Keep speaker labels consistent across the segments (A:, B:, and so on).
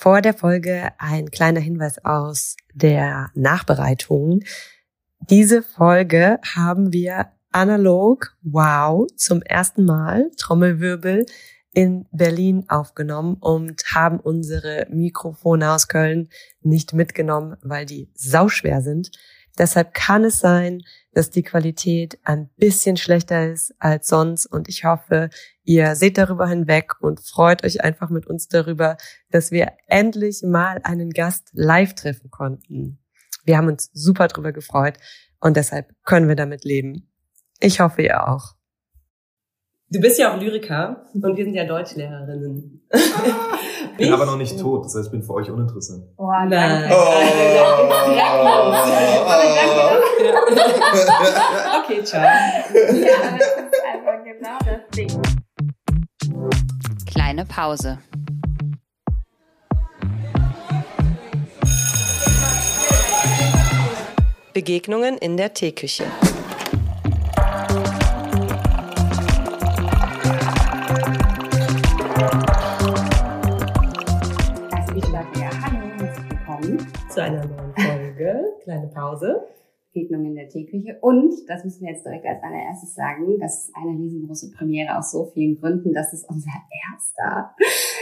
A: Vor der Folge ein kleiner Hinweis aus der Nachbereitung. Diese Folge haben wir analog, wow, zum ersten Mal, Trommelwirbel, in Berlin aufgenommen und haben unsere Mikrofone aus Köln nicht mitgenommen, weil die sauschwer sind. Deshalb kann es sein, dass die Qualität ein bisschen schlechter ist als sonst und ich hoffe, ihr seht darüber hinweg und freut euch einfach mit uns darüber, dass wir endlich mal einen Gast live treffen konnten. Wir haben uns super darüber gefreut und deshalb können wir damit leben. Ich hoffe, ihr auch. Du bist ja auch Lyriker und wir sind ja Deutschlehrerinnen.
B: Ich bin aber noch nicht tot, das heißt, ich bin für euch uninteressant.
A: Oh, nein. Oh.
C: okay, ciao. Ja, Kleine Pause.
A: Begegnungen in der Teeküche. zu einer neuen Folge. Kleine Pause.
C: Begegnung in der Teeküche. Und, das müssen wir jetzt direkt als allererstes sagen, das ist eine riesengroße Premiere aus so vielen Gründen. Das ist unser erster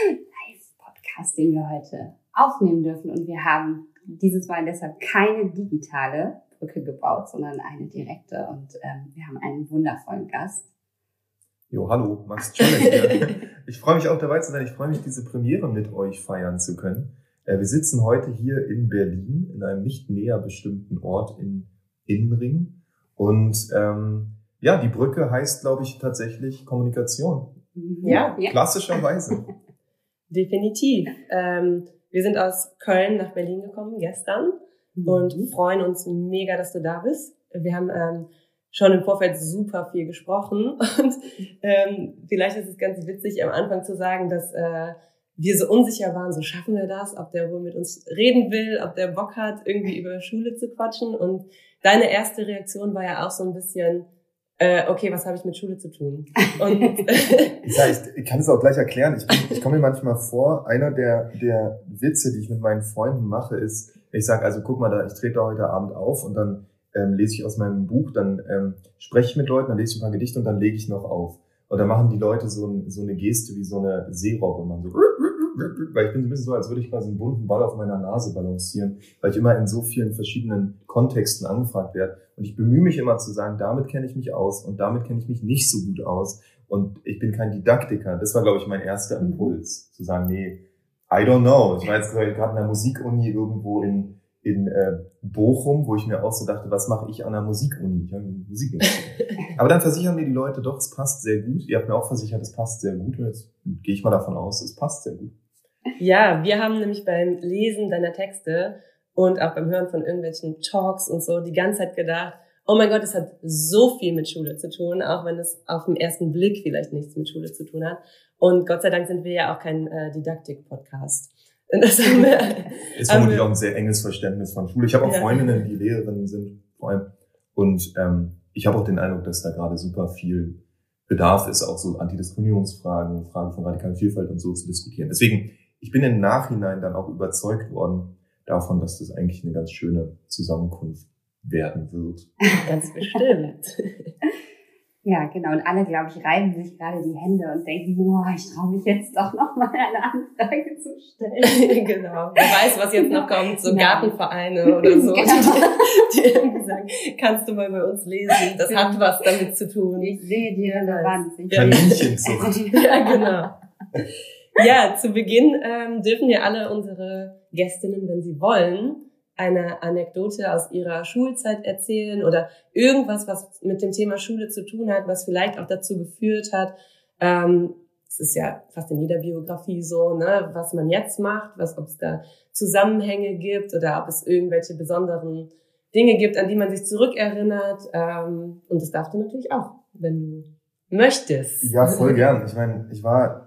C: Live-Podcast, den wir heute aufnehmen dürfen. Und wir haben dieses Mal deshalb keine digitale Brücke gebaut, sondern eine direkte. Und ähm, wir haben einen wundervollen Gast.
B: Jo, hallo, Max Czolek Ich freue mich auch dabei zu sein. Ich freue mich, diese Premiere mit euch feiern zu können. Äh, wir sitzen heute hier in Berlin, in einem nicht näher bestimmten Ort in Innenring. Und ähm, ja, die Brücke heißt, glaube ich, tatsächlich Kommunikation.
A: Ja.
B: Klassischerweise.
A: Definitiv. Ähm, wir sind aus Köln nach Berlin gekommen gestern mhm. und freuen uns mega, dass du da bist. Wir haben ähm, schon im Vorfeld super viel gesprochen und ähm, vielleicht ist es ganz witzig am Anfang zu sagen, dass äh, wir so unsicher waren, so schaffen wir das, ob der wohl mit uns reden will, ob der Bock hat, irgendwie über Schule zu quatschen. Und deine erste Reaktion war ja auch so ein bisschen, äh, okay, was habe ich mit Schule zu tun? Und
B: ja, ich, ich kann es auch gleich erklären. Ich, bin, ich komme mir manchmal vor, einer der, der Witze, die ich mit meinen Freunden mache, ist, ich sage, also guck mal, da, ich trete heute Abend auf und dann ähm, lese ich aus meinem Buch, dann ähm, spreche ich mit Leuten, dann lese ich ein paar Gedichte und dann lege ich noch auf. Und dann machen die Leute so, so eine Geste wie so eine Seerobbe und man so weil ich bin so ein bisschen so, als würde ich quasi einen bunten Ball auf meiner Nase balancieren, weil ich immer in so vielen verschiedenen Kontexten angefragt werde. Und ich bemühe mich immer zu sagen, damit kenne ich mich aus und damit kenne ich mich nicht so gut aus. Und ich bin kein Didaktiker. Das war, glaube ich, mein erster Impuls, zu sagen, nee, I don't know. Ich war jetzt gerade in der Musikuni irgendwo in, in äh, Bochum, wo ich mir auch so dachte, was mache ich an der Musikuni? Ich habe Musik Aber dann versichern mir die Leute doch, es passt sehr gut. Ihr habt mir auch versichert, es passt sehr gut. Und jetzt gehe ich mal davon aus, es passt sehr gut.
A: Ja, wir haben nämlich beim Lesen deiner Texte und auch beim Hören von irgendwelchen Talks und so die ganze Zeit gedacht, oh mein Gott, es hat so viel mit Schule zu tun, auch wenn es auf den ersten Blick vielleicht nichts mit Schule zu tun hat. Und Gott sei Dank sind wir ja auch kein äh, Didaktik-Podcast.
B: Das haben wir, ist vermutlich auch ein sehr enges Verständnis von Schule. Ich habe auch ja. Freundinnen, die Lehrerinnen sind, vor allem. Und ähm, ich habe auch den Eindruck, dass da gerade super viel Bedarf ist, auch so Antidiskriminierungsfragen, Fragen von radikalen Vielfalt und so zu diskutieren. Deswegen ich bin im Nachhinein dann auch überzeugt worden davon, dass das eigentlich eine ganz schöne Zusammenkunft werden wird.
A: Ganz bestimmt.
C: Ja, genau. Und alle, glaube ich, reiben sich gerade die Hände und denken, boah, ich traue mich jetzt doch noch mal eine Anfrage zu stellen.
A: genau. Wer weiß, was jetzt noch kommt, so ja. Gartenvereine oder so, genau. die, die sagen, kannst du mal bei uns lesen, das hat was damit zu tun.
C: Ich sehe die Relevanz.
B: Kaninchenzucht.
A: ja, genau. Ja, zu Beginn ähm, dürfen ja alle unsere Gästinnen, wenn sie wollen, eine Anekdote aus ihrer Schulzeit erzählen oder irgendwas, was mit dem Thema Schule zu tun hat, was vielleicht auch dazu geführt hat. Ähm, es ist ja fast in jeder Biografie so, ne, was man jetzt macht, was, ob es da Zusammenhänge gibt oder ob es irgendwelche besonderen Dinge gibt, an die man sich zurückerinnert. Ähm, und das darfst du natürlich auch, wenn du möchtest.
B: Ja, voll gern. Ich meine, ich war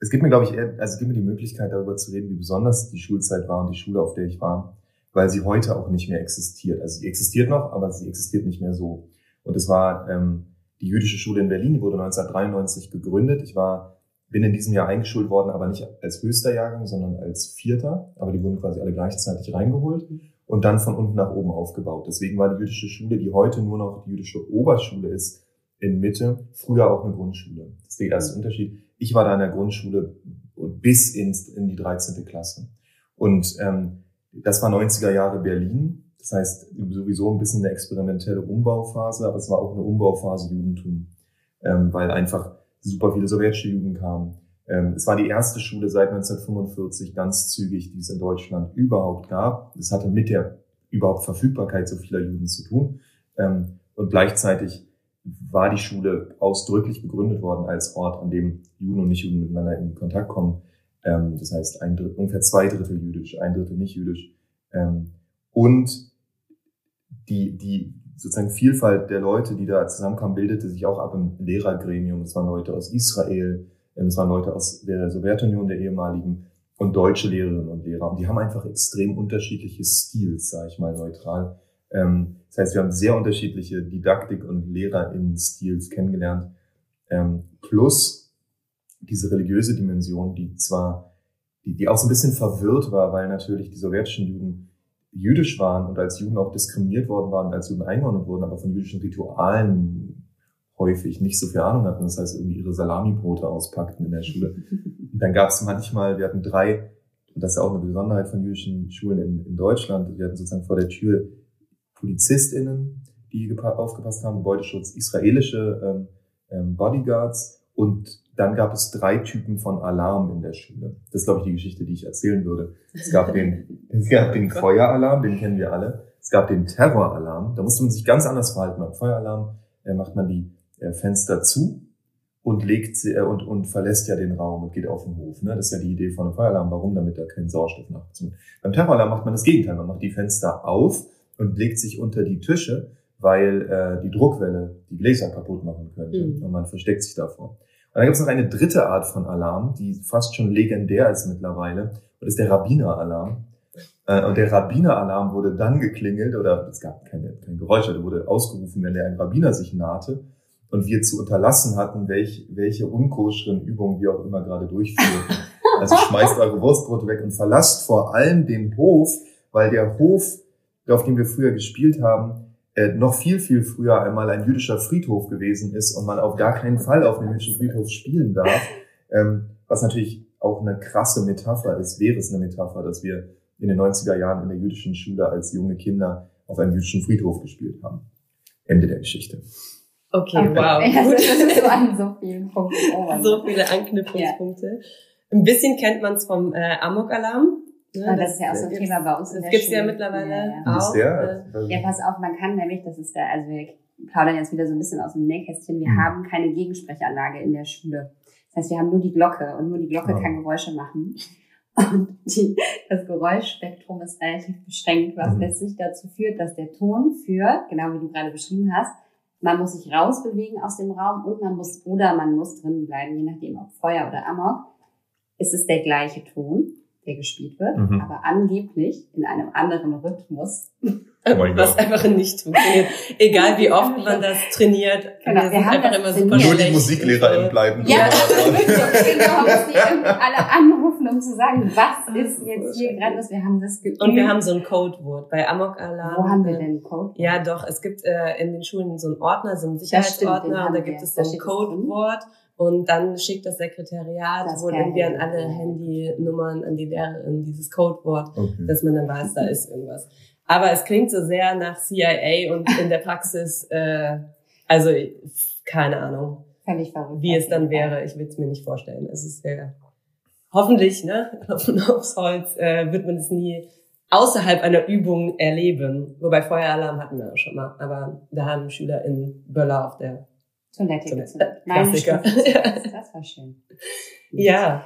B: es gibt mir, glaube ich, eher, also es gibt mir die Möglichkeit, darüber zu reden, wie besonders die Schulzeit war und die Schule, auf der ich war, weil sie heute auch nicht mehr existiert. Also sie existiert noch, aber sie existiert nicht mehr so. Und es war ähm, die jüdische Schule in Berlin, die wurde 1993 gegründet. Ich war bin in diesem Jahr eingeschult worden, aber nicht als höchster Jahrgang, sondern als vierter. Aber die wurden quasi alle gleichzeitig reingeholt und dann von unten nach oben aufgebaut. Deswegen war die jüdische Schule, die heute nur noch die jüdische Oberschule ist, in Mitte, früher auch eine Grundschule. Das ist der erste Unterschied. Ich war da in der Grundschule bis ins, in die 13. Klasse. Und ähm, das war 90er Jahre Berlin. Das heißt, sowieso ein bisschen eine experimentelle Umbauphase, aber es war auch eine Umbauphase Judentum, ähm, weil einfach super viele sowjetische Juden kamen. Ähm, es war die erste Schule seit 1945 ganz zügig, die es in Deutschland überhaupt gab. Es hatte mit der überhaupt Verfügbarkeit so vieler Juden zu tun. Ähm, und gleichzeitig war die Schule ausdrücklich begründet worden als Ort, an dem Juden und Nichtjuden miteinander in Kontakt kommen. Ähm, das heißt, ein Drittel, ungefähr zwei Drittel jüdisch, ein Drittel nicht jüdisch. Und die, die sozusagen Vielfalt der Leute, die da zusammenkamen, bildete sich auch ab im Lehrergremium. Es waren Leute aus Israel, ähm, es waren Leute aus der Sowjetunion, der ehemaligen, und deutsche Lehrerinnen und Lehrer. Und die haben einfach extrem unterschiedliche Stils, sage ich mal neutral. Ähm, das heißt, wir haben sehr unterschiedliche Didaktik- und LehrerInnen-Stils kennengelernt. Ähm, plus diese religiöse Dimension, die zwar, die, die auch so ein bisschen verwirrt war, weil natürlich die sowjetischen Juden jüdisch waren und als Juden auch diskriminiert worden waren, als Juden eingeordnet wurden, aber von jüdischen Ritualen häufig nicht so viel Ahnung hatten. Das heißt, irgendwie ihre Salamibrote auspackten in der Schule. Und dann gab es manchmal, wir hatten drei, und das ist auch eine Besonderheit von jüdischen Schulen in, in Deutschland, wir hatten sozusagen vor der Tür PolizistInnen, die aufgepasst haben, Gebäudeschutz, israelische ähm, ähm, Bodyguards und dann gab es drei Typen von Alarm in der Schule. Das ist, glaube ich, die Geschichte, die ich erzählen würde. Es gab den, es gab den Feueralarm, den kennen wir alle. Es gab den Terroralarm. Da musste man sich ganz anders verhalten. Beim Feueralarm äh, macht man die äh, Fenster zu und legt sie, äh, und, und verlässt ja den Raum und geht auf den Hof. Ne? Das ist ja die Idee von einem Feueralarm. Warum? Damit da kein Sauerstoff nachzieht. Beim Terroralarm macht man das Gegenteil. Man macht die Fenster auf und legt sich unter die Tische, weil äh, die Druckwelle die Gläser kaputt machen könnte. Mhm. Und man versteckt sich davor. Und dann gibt es noch eine dritte Art von Alarm, die fast schon legendär ist mittlerweile. Und das ist der Rabbiner-Alarm. Äh, und der Rabbiner-Alarm wurde dann geklingelt, oder es gab keine, kein Geräusch, der wurde ausgerufen, wenn der ein Rabbiner sich nahte und wir zu unterlassen hatten, welch, welche unkoscheren Übungen wir auch immer gerade durchführen. Also schmeißt eure Wurstbrote weg und verlasst vor allem den Hof, weil der Hof, auf dem wir früher gespielt haben, äh, noch viel, viel früher einmal ein jüdischer Friedhof gewesen ist und man auf gar keinen Fall auf einem jüdischen Friedhof spielen darf, ähm, was natürlich auch eine krasse Metapher ist, wäre es eine Metapher, dass wir in den 90er Jahren in der jüdischen Schule als junge Kinder auf einem jüdischen Friedhof gespielt haben. Ende der Geschichte.
A: Okay, okay. wow.
C: Ja, das ist so an so vielen Punkten.
A: Oh so viele Anknüpfungspunkte. Ja. Ein bisschen kennt man es vom äh, Amok-Alarm.
C: Ne, das, das, ist ja auch so ein Thema bei uns
A: in der gibt's Schule. ja mittlerweile ja, ja. auch.
B: Der?
C: Äh, ja, pass auf, man kann nämlich, das ist der, also wir plaudern jetzt wieder so ein bisschen aus dem Nähkästchen, wir mhm. haben keine Gegensprechanlage in der Schule. Das heißt, wir haben nur die Glocke und nur die Glocke oh. kann Geräusche machen. Und die, das Geräuschspektrum ist relativ beschränkt, was mhm. letztlich dazu führt, dass der Ton für, genau wie du gerade beschrieben hast, man muss sich rausbewegen aus dem Raum und man muss, oder man muss drinnen bleiben, je nachdem ob Feuer oder Amok, ist es der gleiche Ton der gespielt wird, mhm. aber angeblich in einem anderen Rhythmus.
A: Oh was einfach nicht funktioniert. Egal wie oft man das trainiert,
C: genau, wir, haben einfach immer super
B: Nur die MusiklehrerInnen bleiben.
C: Ja, genau, die alle anrufen, um zu sagen, was ist jetzt hier gerade was, wir haben das geübt.
A: Und wir haben so ein Codewort bei Amok Alarm.
C: Wo haben wir denn Codewort?
A: Ja, doch, es gibt äh, in den Schulen so einen Ordner, so einen Sicherheitsordner, und da gibt es so ein Codewort. Und dann schickt das Sekretariat das wohl irgendwie an alle Handynummern an die Lehrerin dieses Codewort, okay. dass man dann weiß, da ist irgendwas. Aber es klingt so sehr nach CIA und in der Praxis, äh, also keine Ahnung,
C: Völlig verrückt,
A: wie es dann wäre. Ich will es mir nicht vorstellen. Es ist sehr, hoffentlich, ne, aufs Holz, äh, wird man es nie außerhalb einer Übung erleben. Wobei Feueralarm hatten wir auch schon mal, aber da haben Schüler in Böller auf der
C: Toilette gezündet. Klassiker. Das war schön.
A: Ja,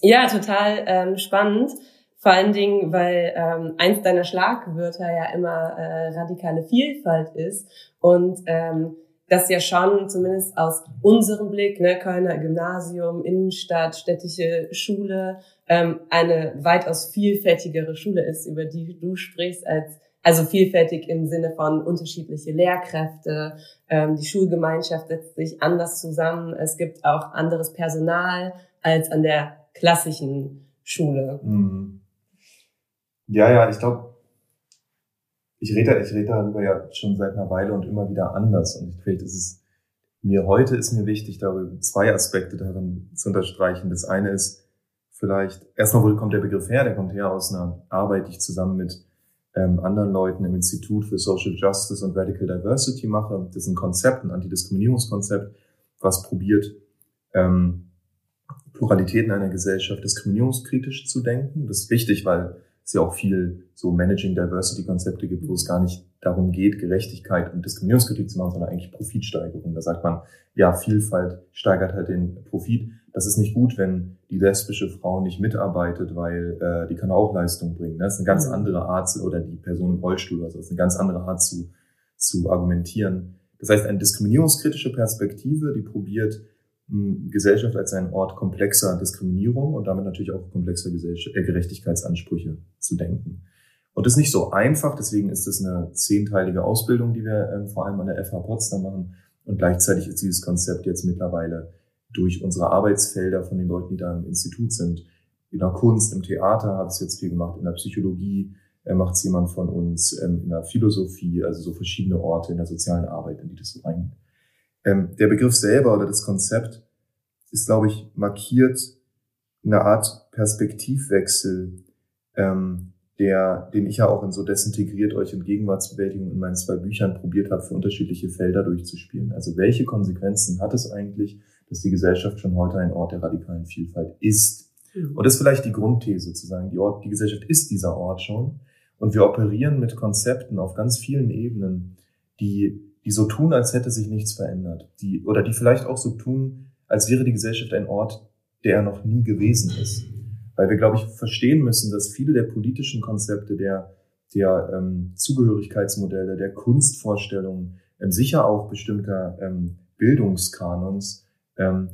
A: ja, total ähm, spannend. Vor allen Dingen, weil ähm, eins deiner Schlagwörter ja immer äh, radikale Vielfalt ist und ähm, das ja schon zumindest aus unserem Blick, ne, Kölner Gymnasium, Innenstadt, städtische Schule, ähm, eine weitaus vielfältigere Schule ist, über die du sprichst, als Also vielfältig im Sinne von unterschiedliche Lehrkräfte, ähm, die Schulgemeinschaft setzt sich anders zusammen, es gibt auch anderes Personal als an der klassischen Schule. Mhm.
B: Ja, ja, ich glaube, ich rede, ich rede darüber ja schon seit einer Weile und immer wieder anders. Und ich finde, es ist mir heute ist mir wichtig, darüber zwei Aspekte darin zu unterstreichen. Das eine ist vielleicht, erstmal, wo kommt der Begriff her? Der kommt her aus einer Arbeit, die ich zusammen mit ähm, anderen Leuten im Institut für Social Justice und Radical Diversity mache. Das ist ein Konzept, ein Antidiskriminierungskonzept, was probiert, ähm, Pluralität in einer Gesellschaft diskriminierungskritisch zu denken. Das ist wichtig, weil es ja auch viel so Managing Diversity Konzepte gibt, wo es gar nicht darum geht, Gerechtigkeit und Diskriminierungskritik zu machen, sondern eigentlich Profitsteigerung. Da sagt man, ja, Vielfalt steigert halt den Profit. Das ist nicht gut, wenn die lesbische Frau nicht mitarbeitet, weil äh, die kann auch Leistung bringen. Das ist eine ganz andere Art, oder die Person im Rollstuhl, also das ist eine ganz andere Art zu, zu argumentieren. Das heißt, eine diskriminierungskritische Perspektive, die probiert, Gesellschaft als ein Ort komplexer Diskriminierung und damit natürlich auch komplexer äh, Gerechtigkeitsansprüche zu denken. Und das ist nicht so einfach, deswegen ist es eine zehnteilige Ausbildung, die wir ähm, vor allem an der FH Potsdam machen. Und gleichzeitig ist dieses Konzept jetzt mittlerweile durch unsere Arbeitsfelder von den Leuten, die da im Institut sind, in der Kunst, im Theater habe ich es jetzt viel gemacht, in der Psychologie äh, macht es jemand von uns, ähm, in der Philosophie, also so verschiedene Orte in der sozialen Arbeit, in die das so reingeht. Ähm, der Begriff selber oder das Konzept ist, glaube ich, markiert eine Art Perspektivwechsel, ähm, der, den ich ja auch in so desintegriert euch in Gegenwartsbewältigung in meinen zwei Büchern probiert habe, für unterschiedliche Felder durchzuspielen. Also welche Konsequenzen hat es eigentlich, dass die Gesellschaft schon heute ein Ort der radikalen Vielfalt ist? Mhm. Und das ist vielleicht die Grundthese zu sagen, die, Ort, die Gesellschaft ist dieser Ort schon. Und wir operieren mit Konzepten auf ganz vielen Ebenen, die die so tun, als hätte sich nichts verändert. Die, oder die vielleicht auch so tun, als wäre die Gesellschaft ein Ort, der noch nie gewesen ist. Weil wir, glaube ich, verstehen müssen, dass viele der politischen Konzepte, der, der ähm, Zugehörigkeitsmodelle, der Kunstvorstellungen, ähm, sicher auch bestimmter ähm, Bildungskanons, ähm,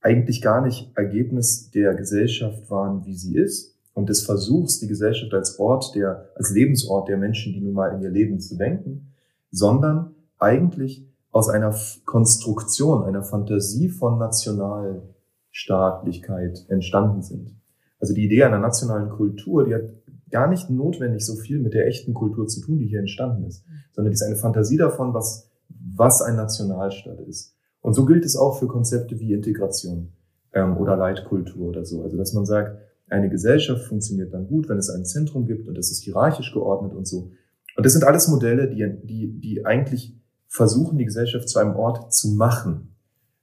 B: eigentlich gar nicht Ergebnis der Gesellschaft waren, wie sie ist, und des Versuchs, die Gesellschaft als Ort der, als Lebensort der Menschen, die nun mal in ihr Leben zu denken, sondern eigentlich aus einer Konstruktion, einer Fantasie von Nationalstaatlichkeit entstanden sind. Also die Idee einer nationalen Kultur, die hat gar nicht notwendig so viel mit der echten Kultur zu tun, die hier entstanden ist, sondern die ist eine Fantasie davon, was, was ein Nationalstaat ist. Und so gilt es auch für Konzepte wie Integration ähm, oder Leitkultur oder so. Also dass man sagt, eine Gesellschaft funktioniert dann gut, wenn es ein Zentrum gibt und es ist hierarchisch geordnet und so. Und das sind alles Modelle, die, die, die eigentlich versuchen, die Gesellschaft zu einem Ort zu machen.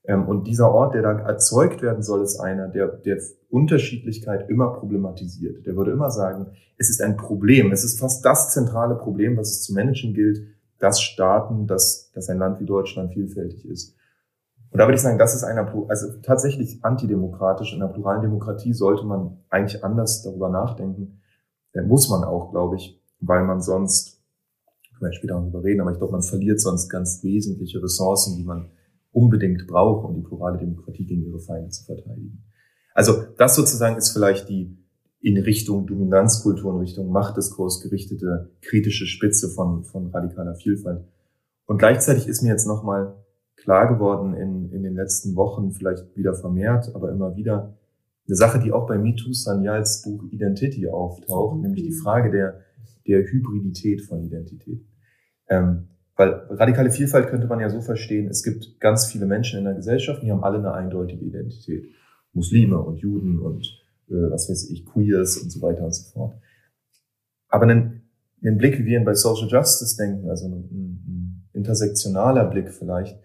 B: Ähm, und dieser Ort, der da erzeugt werden soll, ist einer, der, der Unterschiedlichkeit immer problematisiert. Der würde immer sagen, es ist ein Problem. Es ist fast das zentrale Problem, was es zu managen gilt, dass Staaten, dass, dass ein Land wie Deutschland vielfältig ist. Und da würde ich sagen, das ist einer, also tatsächlich antidemokratisch. In einer pluralen Demokratie sollte man eigentlich anders darüber nachdenken. Da muss man auch, glaube ich, weil man sonst können wir später darüber reden, aber ich glaube, man verliert sonst ganz wesentliche Ressourcen, die man unbedingt braucht, um die plurale Demokratie gegen ihre Feinde zu verteidigen. Also das sozusagen ist vielleicht die in Richtung Dominanzkultur, in Richtung Machtdiskurs gerichtete kritische Spitze von, von radikaler Vielfalt. Und gleichzeitig ist mir jetzt nochmal klar geworden in, in den letzten Wochen, vielleicht wieder vermehrt, aber immer wieder, eine Sache, die auch bei MeToo Sanyals Buch Identity auftaucht, nämlich die Frage der der Hybridität von Identität. Ähm, weil radikale Vielfalt könnte man ja so verstehen, es gibt ganz viele Menschen in der Gesellschaft, die haben alle eine eindeutige Identität. Muslime und Juden und äh, was weiß ich, Queers und so weiter und so fort. Aber einen, einen Blick, wie wir ihn bei Social Justice denken, also ein, ein intersektionaler Blick vielleicht,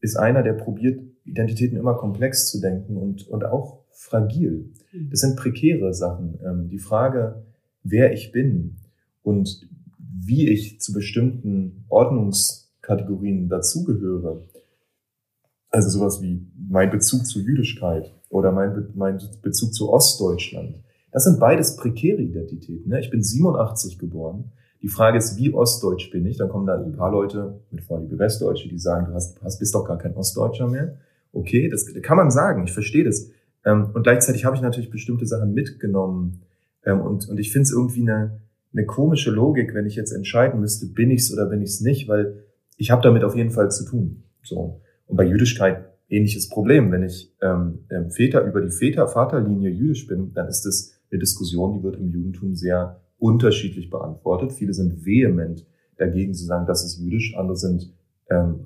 B: ist einer, der probiert, Identitäten immer komplex zu denken und, und auch fragil. Mhm. Das sind prekäre Sachen. Ähm, die Frage, wer ich bin, und wie ich zu bestimmten Ordnungskategorien dazugehöre, also sowas wie mein Bezug zur Jüdischkeit oder mein, Be mein Bezug zu Ostdeutschland, das sind beides prekäre Identitäten. Ne? Ich bin 87 geboren. Die Frage ist, wie ostdeutsch bin ich? Dann kommen da ein paar Leute mit Vorliebe Westdeutsche, die sagen, du hast, hast, bist doch gar kein Ostdeutscher mehr. Okay, das kann man sagen, ich verstehe das. Ähm, und gleichzeitig habe ich natürlich bestimmte Sachen mitgenommen. Ähm, und, und ich finde es irgendwie eine, eine komische Logik, wenn ich jetzt entscheiden müsste, bin ich's oder bin ich's nicht, weil ich habe damit auf jeden Fall zu tun. So. Und bei Jüdischkeit ähnliches Problem. Wenn ich ähm, ähm, Väter über die Väter-Vaterlinie jüdisch bin, dann ist das eine Diskussion, die wird im Judentum sehr unterschiedlich beantwortet. Viele sind vehement dagegen zu sagen, das ist jüdisch. Andere sind ähm,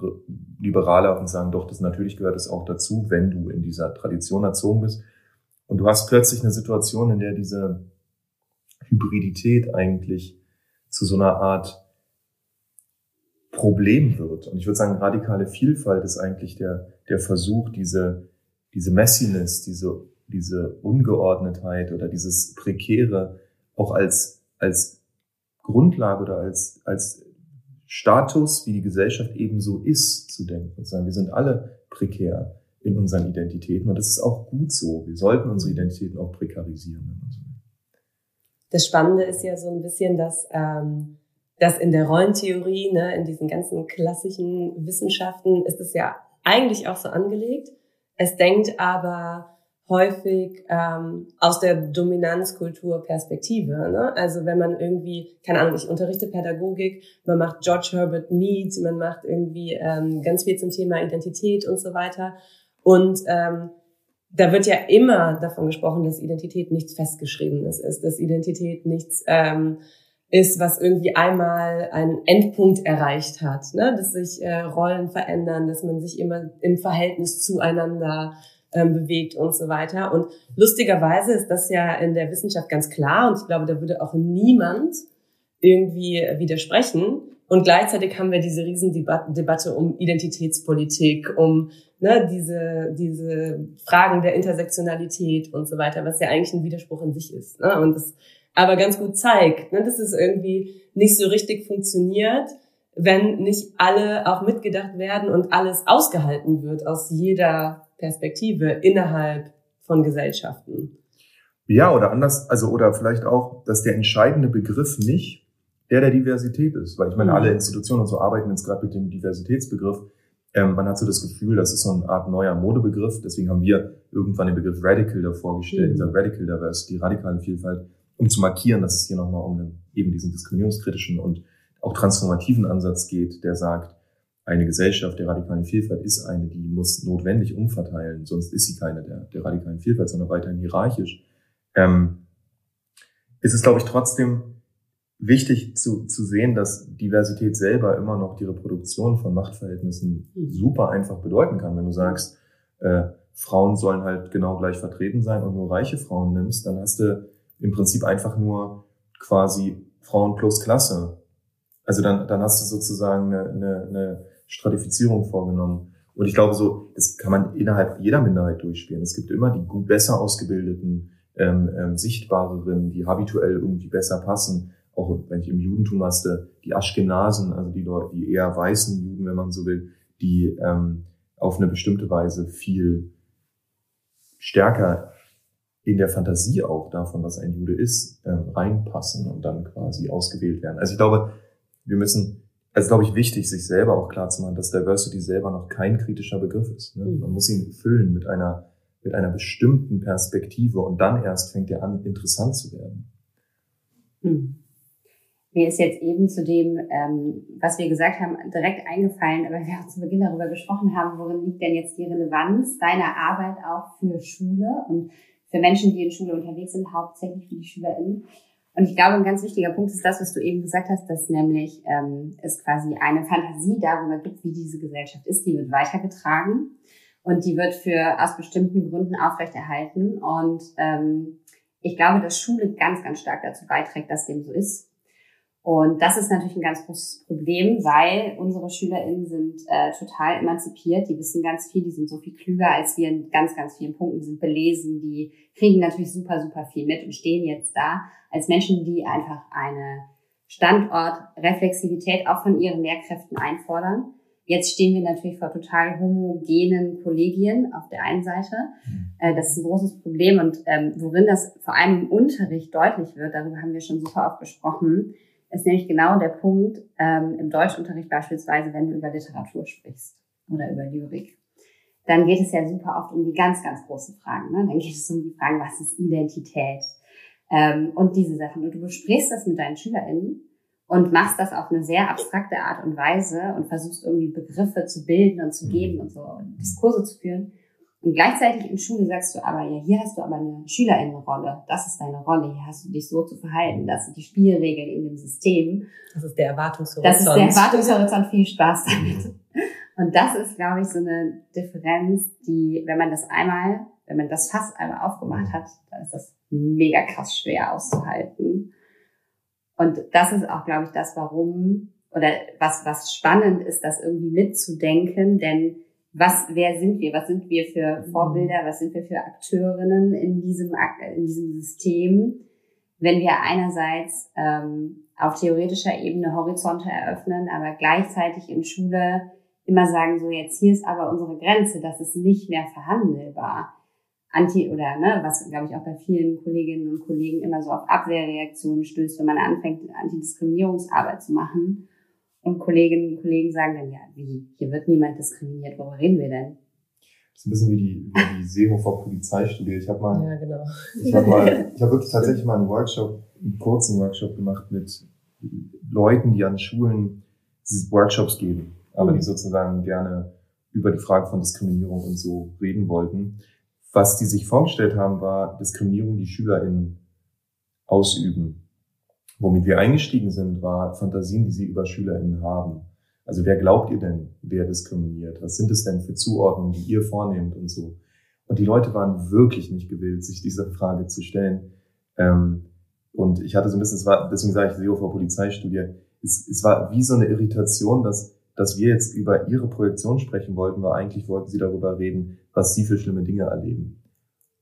B: liberaler und sagen, doch, das natürlich gehört es auch dazu, wenn du in dieser Tradition erzogen bist. Und du hast plötzlich eine Situation, in der diese Hybridität eigentlich zu so einer Art Problem wird. Und ich würde sagen, radikale Vielfalt ist eigentlich der, der Versuch, diese, diese Messiness, diese, diese Ungeordnetheit oder dieses Prekäre auch als, als Grundlage oder als, als Status, wie die Gesellschaft eben so ist, zu denken und wir sind alle prekär in unseren Identitäten und das ist auch gut so. Wir sollten unsere Identitäten auch prekarisieren.
A: Das Spannende ist ja so ein bisschen, dass, ähm, dass in der Rollentheorie, ne, in diesen ganzen klassischen Wissenschaften, ist es ja eigentlich auch so angelegt. Es denkt aber häufig ähm, aus der Dominanzkulturperspektive. Ne? Also wenn man irgendwie, keine Ahnung, ich unterrichte Pädagogik, man macht George Herbert Mead, man macht irgendwie ähm, ganz viel zum Thema Identität und so weiter. Und ähm, da wird ja immer davon gesprochen, dass Identität nichts Festgeschriebenes ist, dass Identität nichts ähm, ist, was irgendwie einmal einen Endpunkt erreicht hat, ne? dass sich äh, Rollen verändern, dass man sich immer im Verhältnis zueinander ähm, bewegt und so weiter. Und lustigerweise ist das ja in der Wissenschaft ganz klar und ich glaube, da würde auch niemand irgendwie widersprechen. Und gleichzeitig haben wir diese Riesendebatte um Identitätspolitik, um ne, diese, diese Fragen der Intersektionalität und so weiter, was ja eigentlich ein Widerspruch in sich ist. Ne? Und das aber ganz gut zeigt, ne, dass es irgendwie nicht so richtig funktioniert, wenn nicht alle auch mitgedacht werden und alles ausgehalten wird aus jeder Perspektive innerhalb von Gesellschaften.
B: Ja, oder anders, also oder vielleicht auch, dass der entscheidende Begriff nicht der der Diversität ist, weil ich meine, mhm. alle Institutionen und so arbeiten jetzt gerade mit dem Diversitätsbegriff. Ähm, man hat so das Gefühl, das ist so eine Art neuer Modebegriff. Deswegen haben wir irgendwann den Begriff Radical davor gestellt, mhm. dieser Radical Diversity, radikale Vielfalt, um zu markieren, dass es hier nochmal um den, eben diesen diskriminierungskritischen und auch transformativen Ansatz geht, der sagt, eine Gesellschaft der radikalen Vielfalt ist eine, die muss notwendig umverteilen, sonst ist sie keine der, der radikalen Vielfalt, sondern weiterhin hierarchisch. Ähm, ist es, glaube ich, trotzdem wichtig zu, zu sehen, dass Diversität selber immer noch die Reproduktion von Machtverhältnissen super einfach bedeuten kann. Wenn du sagst, äh, Frauen sollen halt genau gleich vertreten sein und nur reiche Frauen nimmst, dann hast du im Prinzip einfach nur quasi Frauen plus Klasse. Also dann, dann hast du sozusagen eine, eine, eine Stratifizierung vorgenommen. Und ich glaube so, das kann man innerhalb jeder Minderheit durchspielen. Es gibt immer die gut besser ausgebildeten, ähm, ähm, sichtbareren, die habituell irgendwie besser passen. Auch wenn ich im Judentum hast, die Aschkenasen, also die Leute, die eher weißen Juden, wenn man so will, die ähm, auf eine bestimmte Weise viel stärker in der Fantasie auch davon, was ein Jude ist, ähm, reinpassen und dann quasi ausgewählt werden. Also ich glaube, wir müssen also glaube ich wichtig, sich selber auch klar zu machen, dass Diversity selber noch kein kritischer Begriff ist. Ne? Mhm. Man muss ihn füllen mit einer, mit einer bestimmten Perspektive und dann erst fängt er an, interessant zu werden.
C: Mhm. Mir ist jetzt eben zu dem, ähm, was wir gesagt haben, direkt eingefallen, aber wir auch zu Beginn darüber gesprochen haben, worin liegt denn jetzt die Relevanz deiner Arbeit auch für Schule und für Menschen, die in Schule unterwegs sind, hauptsächlich für die SchülerInnen. Und ich glaube, ein ganz wichtiger Punkt ist das, was du eben gesagt hast, dass nämlich ähm, es quasi eine Fantasie darüber gibt, wie diese Gesellschaft ist, die wird weitergetragen und die wird für aus bestimmten Gründen aufrechterhalten. Und ähm, ich glaube, dass Schule ganz, ganz stark dazu beiträgt, dass dem so ist. Und das ist natürlich ein ganz großes Problem, weil unsere SchülerInnen sind äh, total emanzipiert, die wissen ganz viel, die sind so viel klüger als wir in ganz, ganz vielen Punkten, sind belesen, die kriegen natürlich super, super viel mit und stehen jetzt da als Menschen, die einfach eine Standortreflexivität auch von ihren Lehrkräften einfordern. Jetzt stehen wir natürlich vor total homogenen Kollegien auf der einen Seite. Mhm. Äh, das ist ein großes Problem und ähm, worin das vor allem im Unterricht deutlich wird, darüber haben wir schon super oft gesprochen, ist nämlich genau der Punkt ähm, im Deutschunterricht beispielsweise, wenn du über Literatur sprichst oder über Lyrik. Dann geht es ja super oft um die ganz, ganz großen Fragen. Ne? Dann geht es um die Fragen, was ist Identität? Ähm, und diese Sachen. Und du besprichst das mit deinen SchülerInnen und machst das auf eine sehr abstrakte Art und Weise und versuchst irgendwie Begriffe zu bilden und zu geben und so Diskurse zu führen. Und gleichzeitig in Schule sagst du aber, ja, hier hast du aber eine Schülerinnenrolle. Das ist deine Rolle. Hier hast du dich so zu verhalten. Das sind die Spielregeln in dem System.
A: Das ist der Erwartungshorizont.
C: Das ist der Erwartungshorizont. Viel Spaß damit. Und das ist, glaube ich, so eine Differenz, die, wenn man das einmal, wenn man das Fass einmal aufgemacht hat, dann ist das mega krass schwer auszuhalten. Und das ist auch, glaube ich, das, warum, oder was, was spannend ist, das irgendwie mitzudenken, denn was, wer sind wir? Was sind wir für mhm. Vorbilder? Was sind wir für Akteurinnen in diesem, in diesem System? Wenn wir einerseits ähm, auf theoretischer Ebene Horizonte eröffnen, aber gleichzeitig in Schule immer sagen, so jetzt hier ist aber unsere Grenze, das ist nicht mehr verhandelbar. Anti oder ne, was glaube ich auch bei vielen Kolleginnen und Kollegen immer so auf Abwehrreaktionen stößt, wenn man anfängt, Antidiskriminierungsarbeit zu machen. Und Kolleginnen und Kollegen sagen dann, ja, wie, hier wird niemand diskriminiert, worüber reden wir denn?
B: Das ist ein bisschen wie die, wie die Seehofer Polizeistudie. Ich habe mal,
A: ja, genau.
B: ich habe mal, ich habe wirklich tatsächlich mal einen Workshop, einen kurzen Workshop gemacht mit Leuten, die an Schulen Workshops geben, aber die mhm. sozusagen gerne über die Frage von Diskriminierung und so reden wollten. Was die sich vorgestellt haben, war Diskriminierung, die SchülerInnen ausüben. Womit wir eingestiegen sind, war Fantasien, die sie über SchülerInnen haben. Also wer glaubt ihr denn, wer diskriminiert? Was sind es denn für Zuordnungen, die ihr vornehmt und so? Und die Leute waren wirklich nicht gewillt, sich dieser Frage zu stellen. Ähm, und ich hatte so ein bisschen, es war, deswegen sage ich SEO vor Polizeistudie, es, es war wie so eine Irritation, dass, dass wir jetzt über ihre Projektion sprechen wollten, weil eigentlich wollten sie darüber reden, was sie für schlimme Dinge erleben.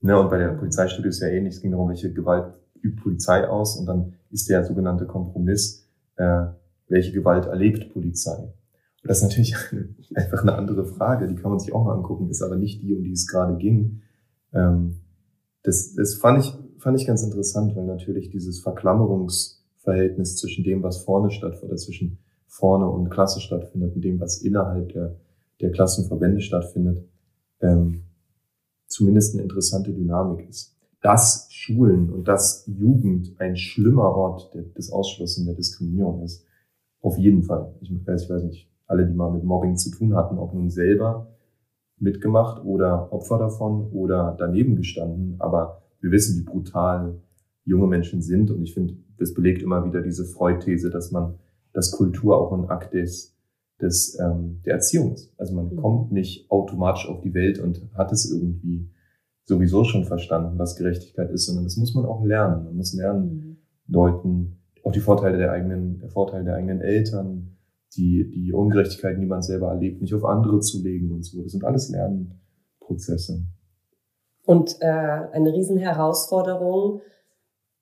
B: Ne, und bei der Polizeistudie ist ja ähnlich, es ging darum, welche Gewalt übt Polizei aus und dann ist der sogenannte Kompromiss, äh, welche Gewalt erlebt Polizei. Und das ist natürlich einfach eine andere Frage, die kann man sich auch mal angucken, ist aber nicht die, um die es gerade ging. Ähm, das das fand, ich, fand ich ganz interessant, weil natürlich dieses Verklammerungsverhältnis zwischen dem, was vorne stattfindet, zwischen vorne und Klasse stattfindet und dem, was innerhalb der, der Klassenverbände stattfindet, ähm, zumindest eine interessante Dynamik ist dass Schulen und dass Jugend ein schlimmer Ort des Ausschlusses der Diskriminierung ist. Auf jeden Fall. Ich weiß, ich weiß nicht, alle, die mal mit Mobbing zu tun hatten, ob nun selber mitgemacht oder Opfer davon oder daneben gestanden. Aber wir wissen, wie brutal junge Menschen sind. Und ich finde, das belegt immer wieder diese Freud-These, dass man, dass Kultur auch ein Akt ist, des, ähm, der Erziehung ist. Also man mhm. kommt nicht automatisch auf die Welt und hat es irgendwie sowieso schon verstanden, was Gerechtigkeit ist, sondern das muss man auch lernen. Man muss lernen, mhm. Leuten auch die Vorteile der eigenen, der Vorteile der eigenen Eltern, die, die Ungerechtigkeiten, die man selber erlebt, nicht auf andere zu legen und so. Das sind alles Lernprozesse.
A: Und äh, eine Riesenherausforderung,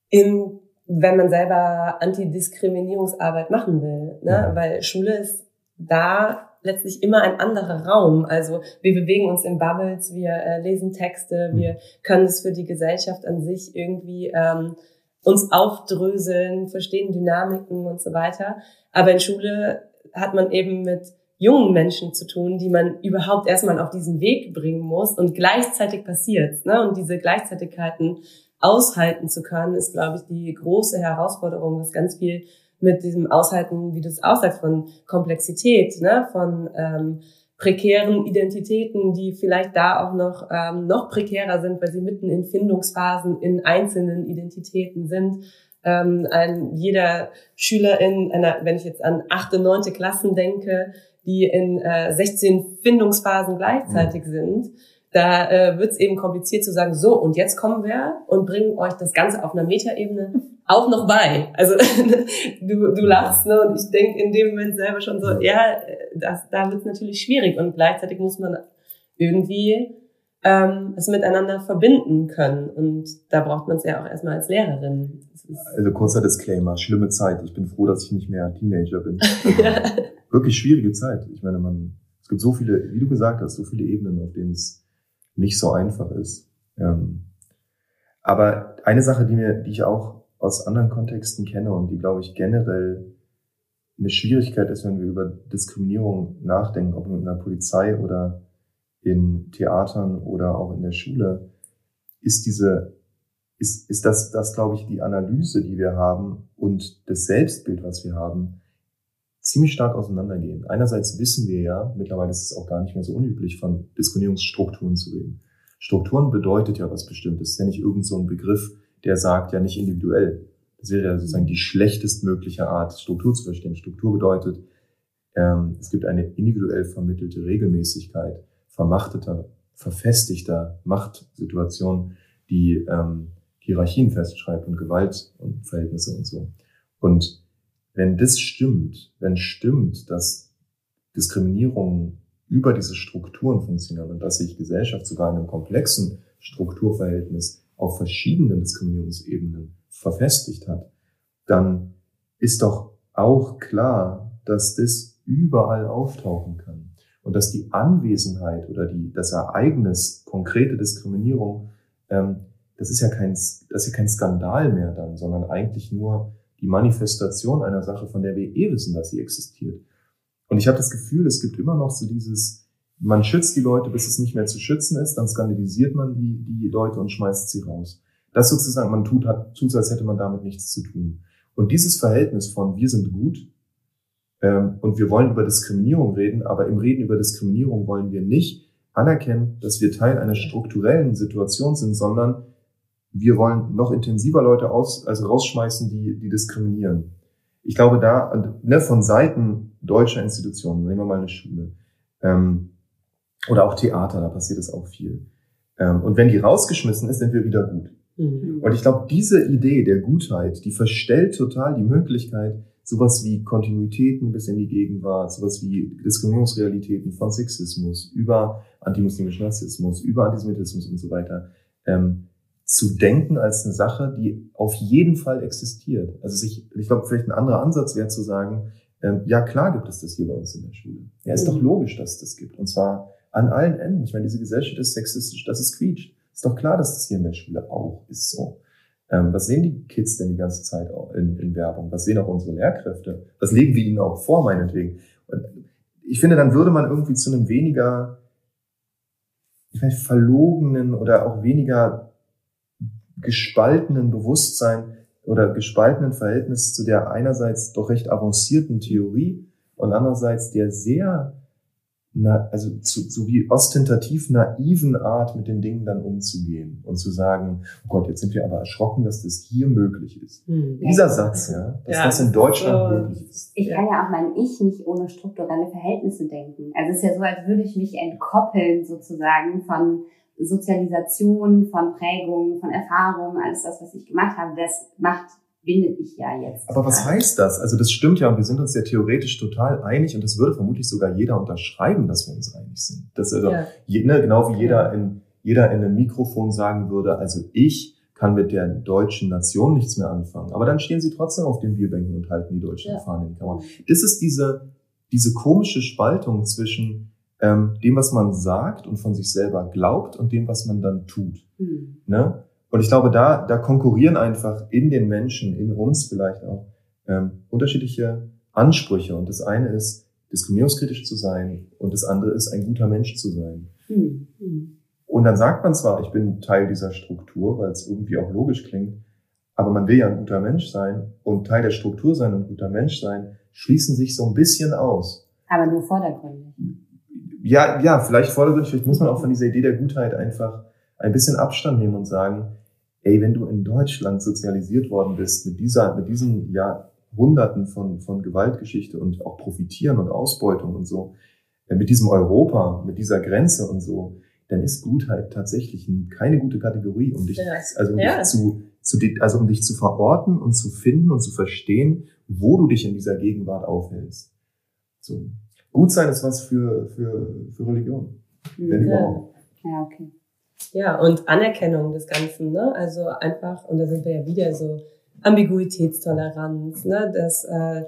A: im, wenn man selber Antidiskriminierungsarbeit machen will. Ne? Ja. Weil Schule ist da letztlich immer ein anderer Raum. Also wir bewegen uns in Bubbles, wir äh, lesen Texte, wir können es für die Gesellschaft an sich irgendwie ähm, uns aufdröseln, verstehen Dynamiken und so weiter. Aber in Schule hat man eben mit jungen Menschen zu tun, die man überhaupt erstmal auf diesen Weg bringen muss und gleichzeitig passiert. Ne? Und diese Gleichzeitigkeiten aushalten zu können, ist, glaube ich, die große Herausforderung, was ganz viel mit diesem Aushalten, wie du es aussagst, von Komplexität, ne, von ähm, prekären Identitäten, die vielleicht da auch noch ähm, noch prekärer sind, weil sie mitten in Findungsphasen in einzelnen Identitäten sind. Ähm, ein, jeder Schüler in einer, wenn ich jetzt an achte, neunte Klassen denke, die in äh, 16 Findungsphasen gleichzeitig mhm. sind, da äh, wird es eben kompliziert zu sagen, so, und jetzt kommen wir und bringen euch das Ganze auf einer Metaebene auch noch bei. Also du, du lachst, ne? Und ich denke in dem Moment selber schon so, ja, das, da wird es natürlich schwierig. Und gleichzeitig muss man irgendwie ähm, es miteinander verbinden können. Und da braucht man es ja auch erstmal als Lehrerin.
B: Also kurzer Disclaimer, schlimme Zeit. Ich bin froh, dass ich nicht mehr Teenager bin. Also, wirklich schwierige Zeit. Ich meine, man, es gibt so viele, wie du gesagt hast, so viele Ebenen, auf denen es nicht so einfach ist. Ähm, aber eine Sache, die mir, die ich auch aus anderen Kontexten kenne und die, glaube ich, generell eine Schwierigkeit ist, wenn wir über Diskriminierung nachdenken, ob in der Polizei oder in Theatern oder auch in der Schule, ist diese ist, ist das, das, glaube ich, die Analyse, die wir haben und das Selbstbild, was wir haben, ziemlich stark auseinandergehen. Einerseits wissen wir ja, mittlerweile ist es auch gar nicht mehr so unüblich, von Diskriminierungsstrukturen zu reden. Strukturen bedeutet ja was Bestimmtes. Ist ja nicht irgend so ein Begriff, der sagt ja nicht individuell. Das wäre ja sozusagen die schlechtestmögliche Art, Struktur zu verstehen. Struktur bedeutet, ähm, es gibt eine individuell vermittelte Regelmäßigkeit vermachteter, verfestigter Machtsituation, die ähm, Hierarchien festschreibt und Gewalt und Verhältnisse und so. Und wenn das stimmt, wenn stimmt, dass Diskriminierung über diese Strukturen funktioniert und dass sich Gesellschaft sogar in einem komplexen Strukturverhältnis auf verschiedenen Diskriminierungsebenen verfestigt hat, dann ist doch auch klar, dass das überall auftauchen kann und dass die Anwesenheit oder die, das Ereignis konkrete Diskriminierung ähm, das ist ja kein, das ist ja kein Skandal mehr dann, sondern eigentlich nur die Manifestation einer Sache, von der wir eh wissen, dass sie existiert. Und ich habe das Gefühl, es gibt immer noch so dieses, man schützt die Leute, bis es nicht mehr zu schützen ist, dann skandalisiert man die, die Leute und schmeißt sie raus. Das sozusagen, man tut, hat, tut, als hätte man damit nichts zu tun. Und dieses Verhältnis von wir sind gut ähm, und wir wollen über Diskriminierung reden, aber im Reden über Diskriminierung wollen wir nicht anerkennen, dass wir Teil einer strukturellen Situation sind, sondern wir wollen noch intensiver Leute aus, also rausschmeißen, die, die diskriminieren. Ich glaube, da ne, von Seiten deutscher Institutionen, nehmen wir mal eine Schule, ähm, oder auch Theater, da passiert es auch viel. Ähm, und wenn die rausgeschmissen ist, sind wir wieder gut. Mhm. Und ich glaube, diese Idee der Gutheit, die verstellt total die Möglichkeit, sowas wie Kontinuitäten bis in die Gegenwart, sowas wie Diskriminierungsrealitäten von Sexismus, über antimuslimischen Rassismus, über Antisemitismus und so weiter, ähm, zu denken als eine Sache, die auf jeden Fall existiert. Also sich, ich glaube, vielleicht ein anderer Ansatz wäre zu sagen, ähm, ja klar gibt es das hier bei uns in der Schule. Ja, ist mhm. doch logisch, dass es das gibt. Und zwar an allen Enden. Ich meine, diese Gesellschaft ist sexistisch, dass es quietscht. Ist doch klar, dass das hier in der Schule auch ist so. Ähm, was sehen die Kids denn die ganze Zeit in, in Werbung? Was sehen auch unsere Lehrkräfte? Was legen wir ihnen auch vor, meinetwegen? Und ich finde, dann würde man irgendwie zu einem weniger, ich weiß, verlogenen oder auch weniger gespaltenen Bewusstsein oder gespaltenen Verhältnis zu der einerseits doch recht avancierten Theorie und andererseits der sehr, na, also zu, so wie ostentativ naiven Art mit den Dingen dann umzugehen und zu sagen, oh Gott, jetzt sind wir aber erschrocken, dass das hier möglich ist. Mhm. Dieser Satz, ja, dass ja, das in Deutschland so, möglich ist.
C: Ich kann ja auch mein Ich nicht ohne strukturelle Verhältnisse denken. Also es ist ja so, als würde ich mich entkoppeln sozusagen von Sozialisation, von Prägung, von Erfahrung, alles das, was ich gemacht habe, das macht bindet ich ja jetzt.
B: Aber was heißt das? Also das stimmt ja und wir sind uns ja theoretisch total einig und das würde vermutlich sogar jeder unterschreiben, dass wir uns einig sind. Das also ja. je, ne, genau wie jeder in jeder in einem Mikrofon sagen würde, also ich kann mit der deutschen Nation nichts mehr anfangen. Aber dann stehen sie trotzdem auf den Bierbänken und halten die deutschen ja. Fahnen in die Kamera. Das ist diese diese komische Spaltung zwischen ähm, dem, was man sagt und von sich selber glaubt und dem, was man dann tut. Mhm. Ne? Und ich glaube, da, da konkurrieren einfach in den Menschen, in uns vielleicht auch, ähm, unterschiedliche Ansprüche. Und das eine ist, diskriminierungskritisch zu sein und das andere ist, ein guter Mensch zu sein. Mhm. Und dann sagt man zwar, ich bin Teil dieser Struktur, weil es irgendwie auch logisch klingt, aber man will ja ein guter Mensch sein und Teil der Struktur sein und guter Mensch sein, schließen sich so ein bisschen aus.
C: Aber nur vordergründig
B: ja, ja, vielleicht vordergründig, vielleicht muss man auch von dieser Idee der Gutheit einfach ein bisschen Abstand nehmen und sagen, ey, wenn du in Deutschland sozialisiert worden bist mit dieser, mit diesen Jahrhunderten von, von Gewaltgeschichte und auch Profitieren und Ausbeutung und so, äh, mit diesem Europa, mit dieser Grenze und so, dann ist Gutheit tatsächlich keine gute Kategorie, um dich, ja. also um ja. dich zu, zu, also um dich zu verorten und zu finden und zu verstehen, wo du dich in dieser Gegenwart aufhältst. So. Gut sein ist was für, für, für Religion. Wenn ja. überhaupt.
C: Ja, okay.
A: Ja, und Anerkennung des Ganzen, ne? Also einfach, und da sind wir ja wieder so, Ambiguitätstoleranz, ne? Das, äh,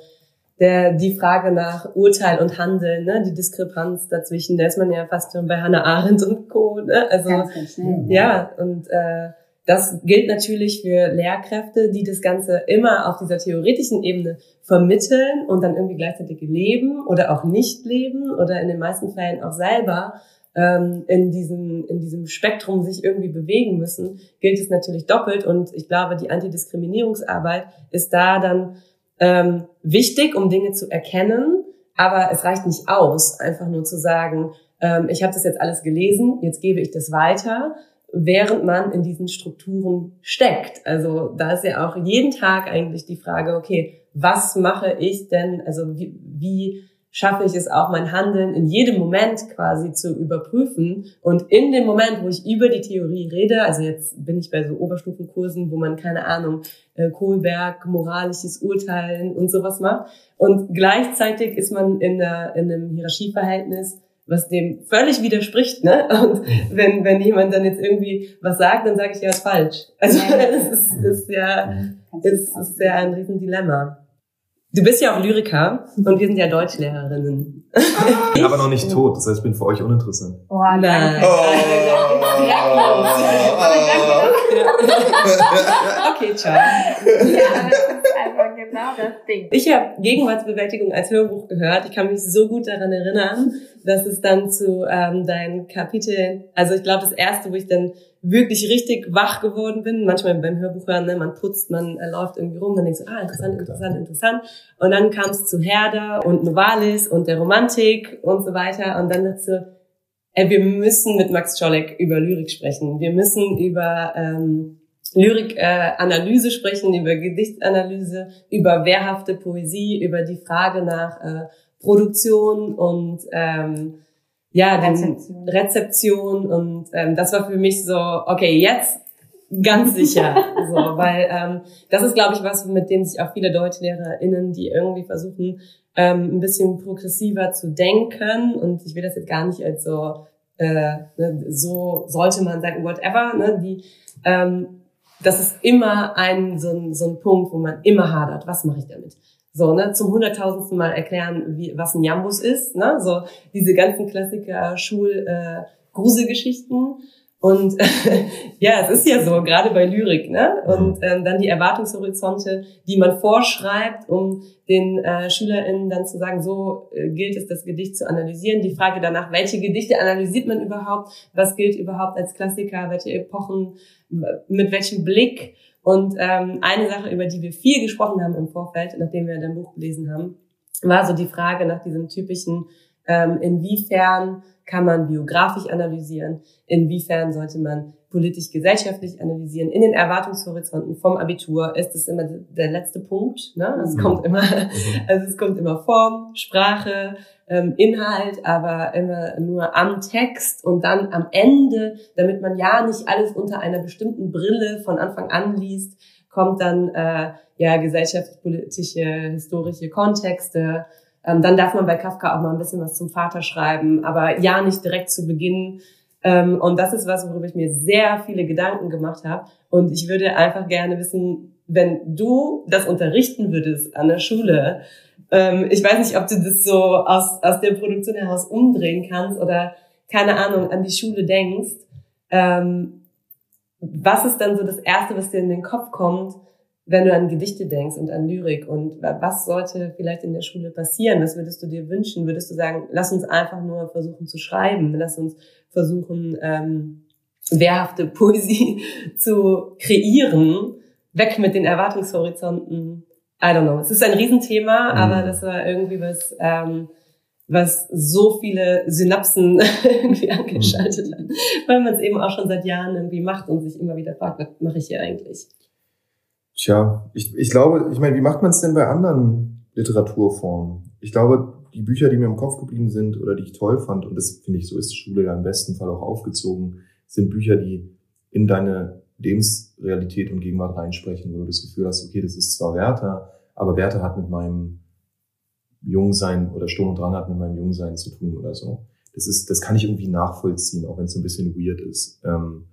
A: der, die Frage nach Urteil und Handeln, ne? die Diskrepanz dazwischen, da ist man ja fast schon bei Hannah Arendt und Co. Ne? Also, ganz, ganz schnell, ja, und äh, das gilt natürlich für Lehrkräfte, die das Ganze immer auf dieser theoretischen Ebene vermitteln und dann irgendwie gleichzeitig leben oder auch nicht leben oder in den meisten Fällen auch selber ähm, in diesem in diesem Spektrum sich irgendwie bewegen müssen, gilt es natürlich doppelt. Und ich glaube, die Antidiskriminierungsarbeit ist da dann ähm, wichtig, um Dinge zu erkennen, aber es reicht nicht aus, einfach nur zu sagen, ähm, ich habe das jetzt alles gelesen, jetzt gebe ich das weiter, während man in diesen Strukturen steckt. Also da ist ja auch jeden Tag eigentlich die Frage, okay, was mache ich denn, also wie, wie schaffe ich es auch, mein Handeln in jedem Moment quasi zu überprüfen. Und in dem Moment, wo ich über die Theorie rede, also jetzt bin ich bei so Oberstufenkursen, wo man, keine Ahnung, äh, Kohlberg, moralisches Urteilen und sowas macht. Und gleichzeitig ist man in, einer, in einem Hierarchieverhältnis, was dem völlig widerspricht, ne? Und wenn, wenn jemand dann jetzt irgendwie was sagt, dann sage ich ja, ist falsch. Also es ist, ist ja, es ist ja ein Riesendilemma. Du bist ja auch Lyriker und wir sind ja Deutschlehrerinnen.
B: Ich bin aber noch nicht tot, das heißt, ich bin für euch uninteressant.
C: Oh, nein. Oh.
A: okay, ciao.
C: Ja, aber das ist einfach genau das Ding.
A: Ich habe Gegenwartsbewältigung als Hörbuch gehört. Ich kann mich so gut daran erinnern, dass es dann zu ähm, deinen Kapiteln, also ich glaube, das erste, wo ich dann wirklich richtig wach geworden bin. Manchmal beim Hörbuch hören, ne, man putzt, man äh, läuft irgendwie rum, dann denkst du, ah, interessant, interessant, interessant. Und dann kam es zu Herder und Novalis und der Romantik und so weiter. Und dann du, ey, wir müssen mit Max Czolek über Lyrik sprechen. Wir müssen über ähm, Lyrik-Analyse äh, sprechen, über Gedichtanalyse, über wehrhafte Poesie, über die Frage nach äh, Produktion und ähm, ja, Rezeption. Rezeption und ähm, das war für mich so, okay, jetzt ganz sicher, so, weil ähm, das ist, glaube ich, was, mit dem sich auch viele DeutschlehrerInnen, die irgendwie versuchen, ähm, ein bisschen progressiver zu denken und ich will das jetzt gar nicht als so, äh, ne, so sollte man sagen, whatever, ne, die, ähm, das ist immer ein so, ein so ein Punkt, wo man immer hadert, was mache ich damit? So, ne, zum hunderttausendsten Mal erklären, wie, was ein Jambus ist, ne, so diese ganzen Klassiker Schul, äh, Gruselgeschichten. Und ja, es ist ja so, gerade bei Lyrik, ne? Und mhm. ähm, dann die Erwartungshorizonte, die man vorschreibt, um den äh, SchülerInnen dann zu sagen, so äh, gilt es, das Gedicht zu analysieren. Die Frage danach, welche Gedichte analysiert man überhaupt? Was gilt überhaupt als Klassiker? Welche Epochen? Mit welchem Blick? Und ähm, eine Sache, über die wir viel gesprochen haben im Vorfeld, nachdem wir dein Buch gelesen haben, war so die Frage nach diesem typischen, ähm, inwiefern kann man biografisch analysieren, inwiefern sollte man politisch-gesellschaftlich analysieren. In den Erwartungshorizonten vom Abitur ist es immer der letzte Punkt. Ne? Es mhm. kommt immer, mhm. also es kommt immer Form, Sprache, ähm, Inhalt, aber immer nur am Text und dann am Ende, damit man ja nicht alles unter einer bestimmten Brille von Anfang an liest, kommt dann äh, ja gesellschaftspolitische, historische Kontexte. Ähm, dann darf man bei Kafka auch mal ein bisschen was zum Vater schreiben, aber ja nicht direkt zu Beginn und das ist was, worüber ich mir sehr viele Gedanken gemacht habe. Und ich würde einfach gerne wissen, wenn du das unterrichten würdest an der Schule, ähm, ich weiß nicht, ob du das so aus, aus der Produktion heraus umdrehen kannst oder keine Ahnung, an die Schule denkst. Ähm, was ist dann so das Erste, was dir in den Kopf kommt, wenn du an Gedichte denkst und an Lyrik und was sollte vielleicht in der Schule passieren? Was würdest du dir wünschen? Würdest du sagen, lass uns einfach nur versuchen zu schreiben, lass uns versuchen, ähm, wehrhafte Poesie zu kreieren, weg mit den Erwartungshorizonten. I don't know. Es ist ein Riesenthema, mhm. aber das war irgendwie was, ähm, was so viele Synapsen irgendwie angeschaltet hat, weil man es eben auch schon seit Jahren irgendwie macht und sich immer wieder fragt, was mache ich hier eigentlich?
B: Tja, ich, ich glaube, ich meine, wie macht man es denn bei anderen Literaturformen? Ich glaube, die Bücher, die mir im Kopf geblieben sind oder die ich toll fand, und das finde ich, so ist Schule ja im besten Fall auch aufgezogen, sind Bücher, die in deine Lebensrealität und Gegenwart reinsprechen, wo du das Gefühl hast, okay, das ist zwar Werther, aber Werther hat mit meinem Jungsein oder Sturm und Dran hat mit meinem Jungsein zu tun oder so. Das ist, das kann ich irgendwie nachvollziehen, auch wenn es ein bisschen weird ist. Ähm,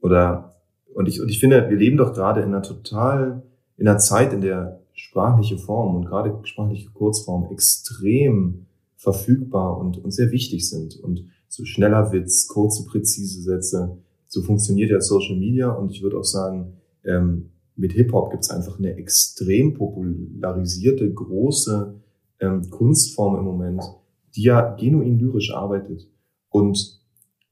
B: oder und ich, und ich finde, wir leben doch gerade in einer total, in einer Zeit, in der sprachliche Form und gerade sprachliche Kurzform extrem verfügbar und, und sehr wichtig sind. Und so schneller Witz, kurze, präzise Sätze, so funktioniert ja Social Media. Und ich würde auch sagen, ähm, mit Hip-Hop gibt es einfach eine extrem popularisierte, große ähm, Kunstform im Moment, die ja genuin lyrisch arbeitet. Und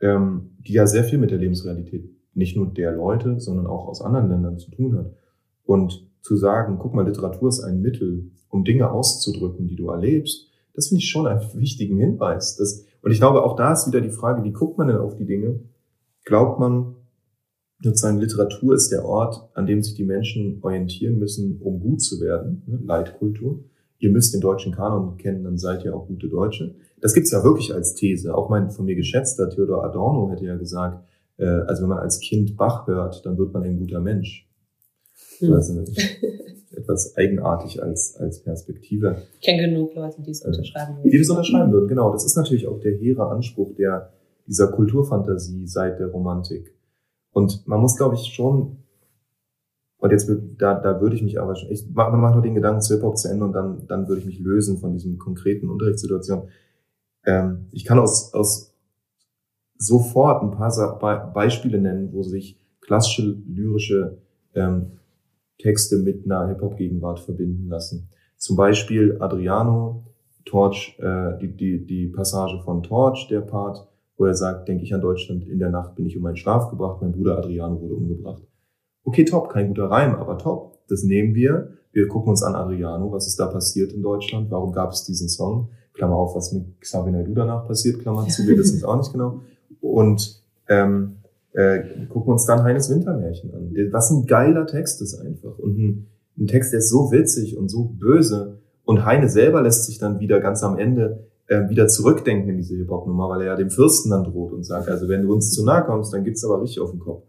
B: ähm, die ja sehr viel mit der Lebensrealität nicht nur der Leute, sondern auch aus anderen Ländern zu tun hat. Und zu sagen, guck mal, Literatur ist ein Mittel, um Dinge auszudrücken, die du erlebst, das finde ich schon einen wichtigen Hinweis. Das, und ich glaube, auch da ist wieder die Frage, wie guckt man denn auf die Dinge? Glaubt man, sozusagen Literatur ist der Ort, an dem sich die Menschen orientieren müssen, um gut zu werden, ne? Leitkultur. Ihr müsst den deutschen Kanon kennen, dann seid ihr auch gute Deutsche. Das gibt's ja wirklich als These. Auch mein von mir geschätzter Theodor Adorno hätte ja gesagt, äh, also wenn man als Kind Bach hört, dann wird man ein guter Mensch. Hm. Also etwas eigenartig als, als Perspektive.
A: Ich kenne genug Leute, die es unterschreiben
B: würden. Die das unterschreiben würden, genau. Das ist natürlich auch der hehre Anspruch der, dieser Kulturfantasie seit der Romantik. Und man muss, glaube ich, schon, und jetzt, da, da würde ich mich aber schon, ich man macht nur den Gedanken zu Hip-Hop zu Ende und dann, dann würde ich mich lösen von diesem konkreten Unterrichtssituation. Ähm, ich kann aus, aus sofort ein paar Beispiele nennen, wo sich klassische lyrische ähm, Texte mit einer Hip-Hop-Gegenwart verbinden lassen. Zum Beispiel Adriano, Torch, äh, die, die, die Passage von Torch, der Part, wo er sagt, denke ich an Deutschland, in der Nacht bin ich um meinen Schlaf gebracht, mein Bruder Adriano wurde umgebracht. Okay, top, kein guter Reim, aber top. Das nehmen wir. Wir gucken uns an Adriano, was ist da passiert in Deutschland, warum gab es diesen Song, Klammer auf, was mit Xavier Naidoo danach passiert, Klammer zu, wir wissen es auch nicht genau. Und ähm, äh, gucken uns dann Heines Wintermärchen an. Was ein geiler Text ist einfach. Und ein, ein Text, der ist so witzig und so böse. Und Heine selber lässt sich dann wieder ganz am Ende äh, wieder zurückdenken in diese Hip-Hop-Nummer, weil er ja dem Fürsten dann droht und sagt, also wenn du uns zu nahe kommst, dann gibt's aber richtig auf den Kopf.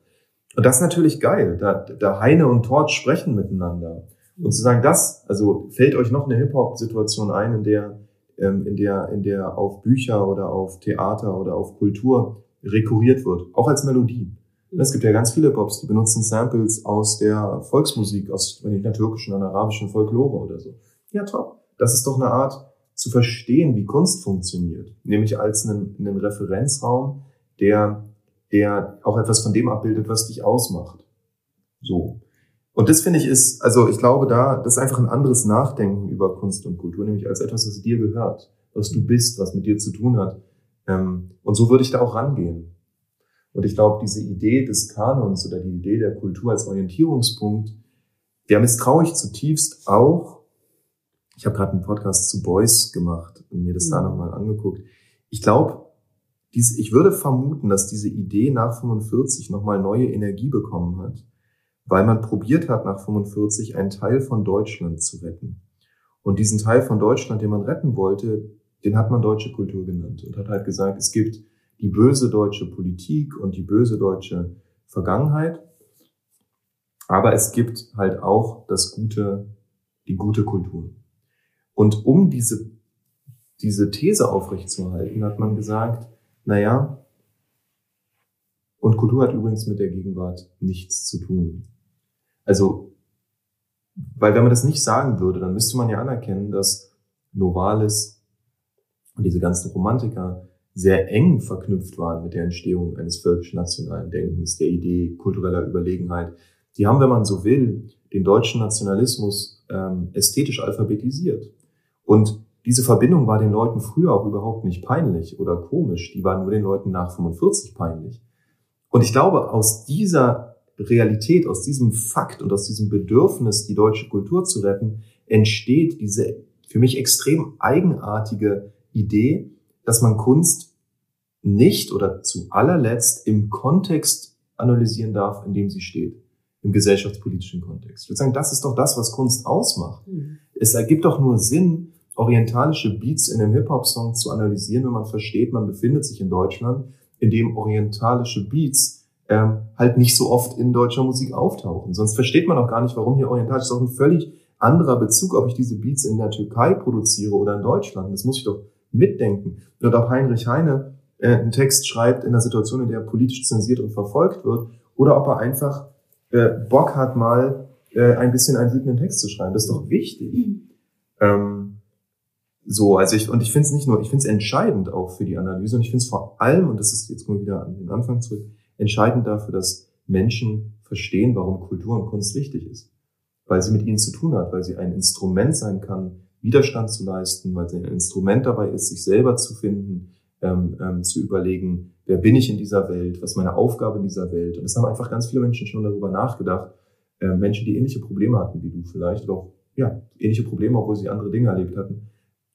B: Und das ist natürlich geil. Da, da Heine und Tort sprechen miteinander. Und zu sagen, das, also fällt euch noch eine Hip-Hop-Situation ein, in der, ähm, in der, in der auf Bücher oder auf Theater oder auf Kultur rekurriert wird, auch als Melodie. Es gibt ja ganz viele Pops, die benutzen Samples aus der Volksmusik, aus wenn nicht der türkischen oder arabischen Folklore oder so. Ja, top. Das ist doch eine Art zu verstehen, wie Kunst funktioniert, nämlich als einen, einen Referenzraum, der, der auch etwas von dem abbildet, was dich ausmacht. So. Und das finde ich ist, also ich glaube da, das ist einfach ein anderes Nachdenken über Kunst und Kultur, nämlich als etwas, was dir gehört, was du bist, was mit dir zu tun hat und so würde ich da auch rangehen. Und ich glaube, diese Idee des Kanons oder die Idee der Kultur als Orientierungspunkt, der misstraue ich zutiefst auch. Ich habe gerade einen Podcast zu Beuys gemacht und mir das mhm. da nochmal angeguckt. Ich glaube, ich würde vermuten, dass diese Idee nach 45 nochmal neue Energie bekommen hat, weil man probiert hat, nach 45 einen Teil von Deutschland zu retten. Und diesen Teil von Deutschland, den man retten wollte, den hat man deutsche Kultur genannt und hat halt gesagt, es gibt die böse deutsche Politik und die böse deutsche Vergangenheit, aber es gibt halt auch das gute, die gute Kultur. Und um diese, diese These aufrechtzuerhalten, hat man gesagt, na ja, und Kultur hat übrigens mit der Gegenwart nichts zu tun. Also, weil wenn man das nicht sagen würde, dann müsste man ja anerkennen, dass Novalis und diese ganzen Romantiker sehr eng verknüpft waren mit der Entstehung eines völkisch-nationalen Denkens, der Idee kultureller Überlegenheit. Die haben, wenn man so will, den deutschen Nationalismus ähm, ästhetisch alphabetisiert. Und diese Verbindung war den Leuten früher auch überhaupt nicht peinlich oder komisch. Die waren nur den Leuten nach 45 peinlich. Und ich glaube, aus dieser Realität, aus diesem Fakt und aus diesem Bedürfnis, die deutsche Kultur zu retten, entsteht diese für mich extrem eigenartige Idee, dass man Kunst nicht oder zu allerletzt im Kontext analysieren darf, in dem sie steht, im gesellschaftspolitischen Kontext. Ich würde sagen, das ist doch das, was Kunst ausmacht. Mhm. Es ergibt doch nur Sinn, orientalische Beats in einem Hip-Hop-Song zu analysieren, wenn man versteht, man befindet sich in Deutschland, in dem orientalische Beats ähm, halt nicht so oft in deutscher Musik auftauchen. Sonst versteht man auch gar nicht, warum hier orientalisch ist auch ein völlig anderer Bezug, ob ich diese Beats in der Türkei produziere oder in Deutschland. Das muss ich doch mitdenken. Und ob Heinrich Heine äh, einen Text schreibt in einer Situation, in der er politisch zensiert und verfolgt wird, oder ob er einfach äh, Bock hat, mal äh, ein bisschen einen wütenden Text zu schreiben. Das ist doch wichtig. Mhm. Ähm, so, also ich, und ich finde es nicht nur, ich finde es entscheidend auch für die Analyse und ich finde es vor allem, und das ist, jetzt wir wieder an den Anfang zurück, entscheidend dafür, dass Menschen verstehen, warum Kultur und Kunst wichtig ist. Weil sie mit ihnen zu tun hat, weil sie ein Instrument sein kann, Widerstand zu leisten, weil sie ein Instrument dabei ist, sich selber zu finden, ähm, ähm, zu überlegen, wer bin ich in dieser Welt, was ist meine Aufgabe in dieser Welt. Und es haben einfach ganz viele Menschen schon darüber nachgedacht, äh, Menschen, die ähnliche Probleme hatten wie du vielleicht, oder auch ja, ähnliche Probleme, obwohl sie andere Dinge erlebt hatten.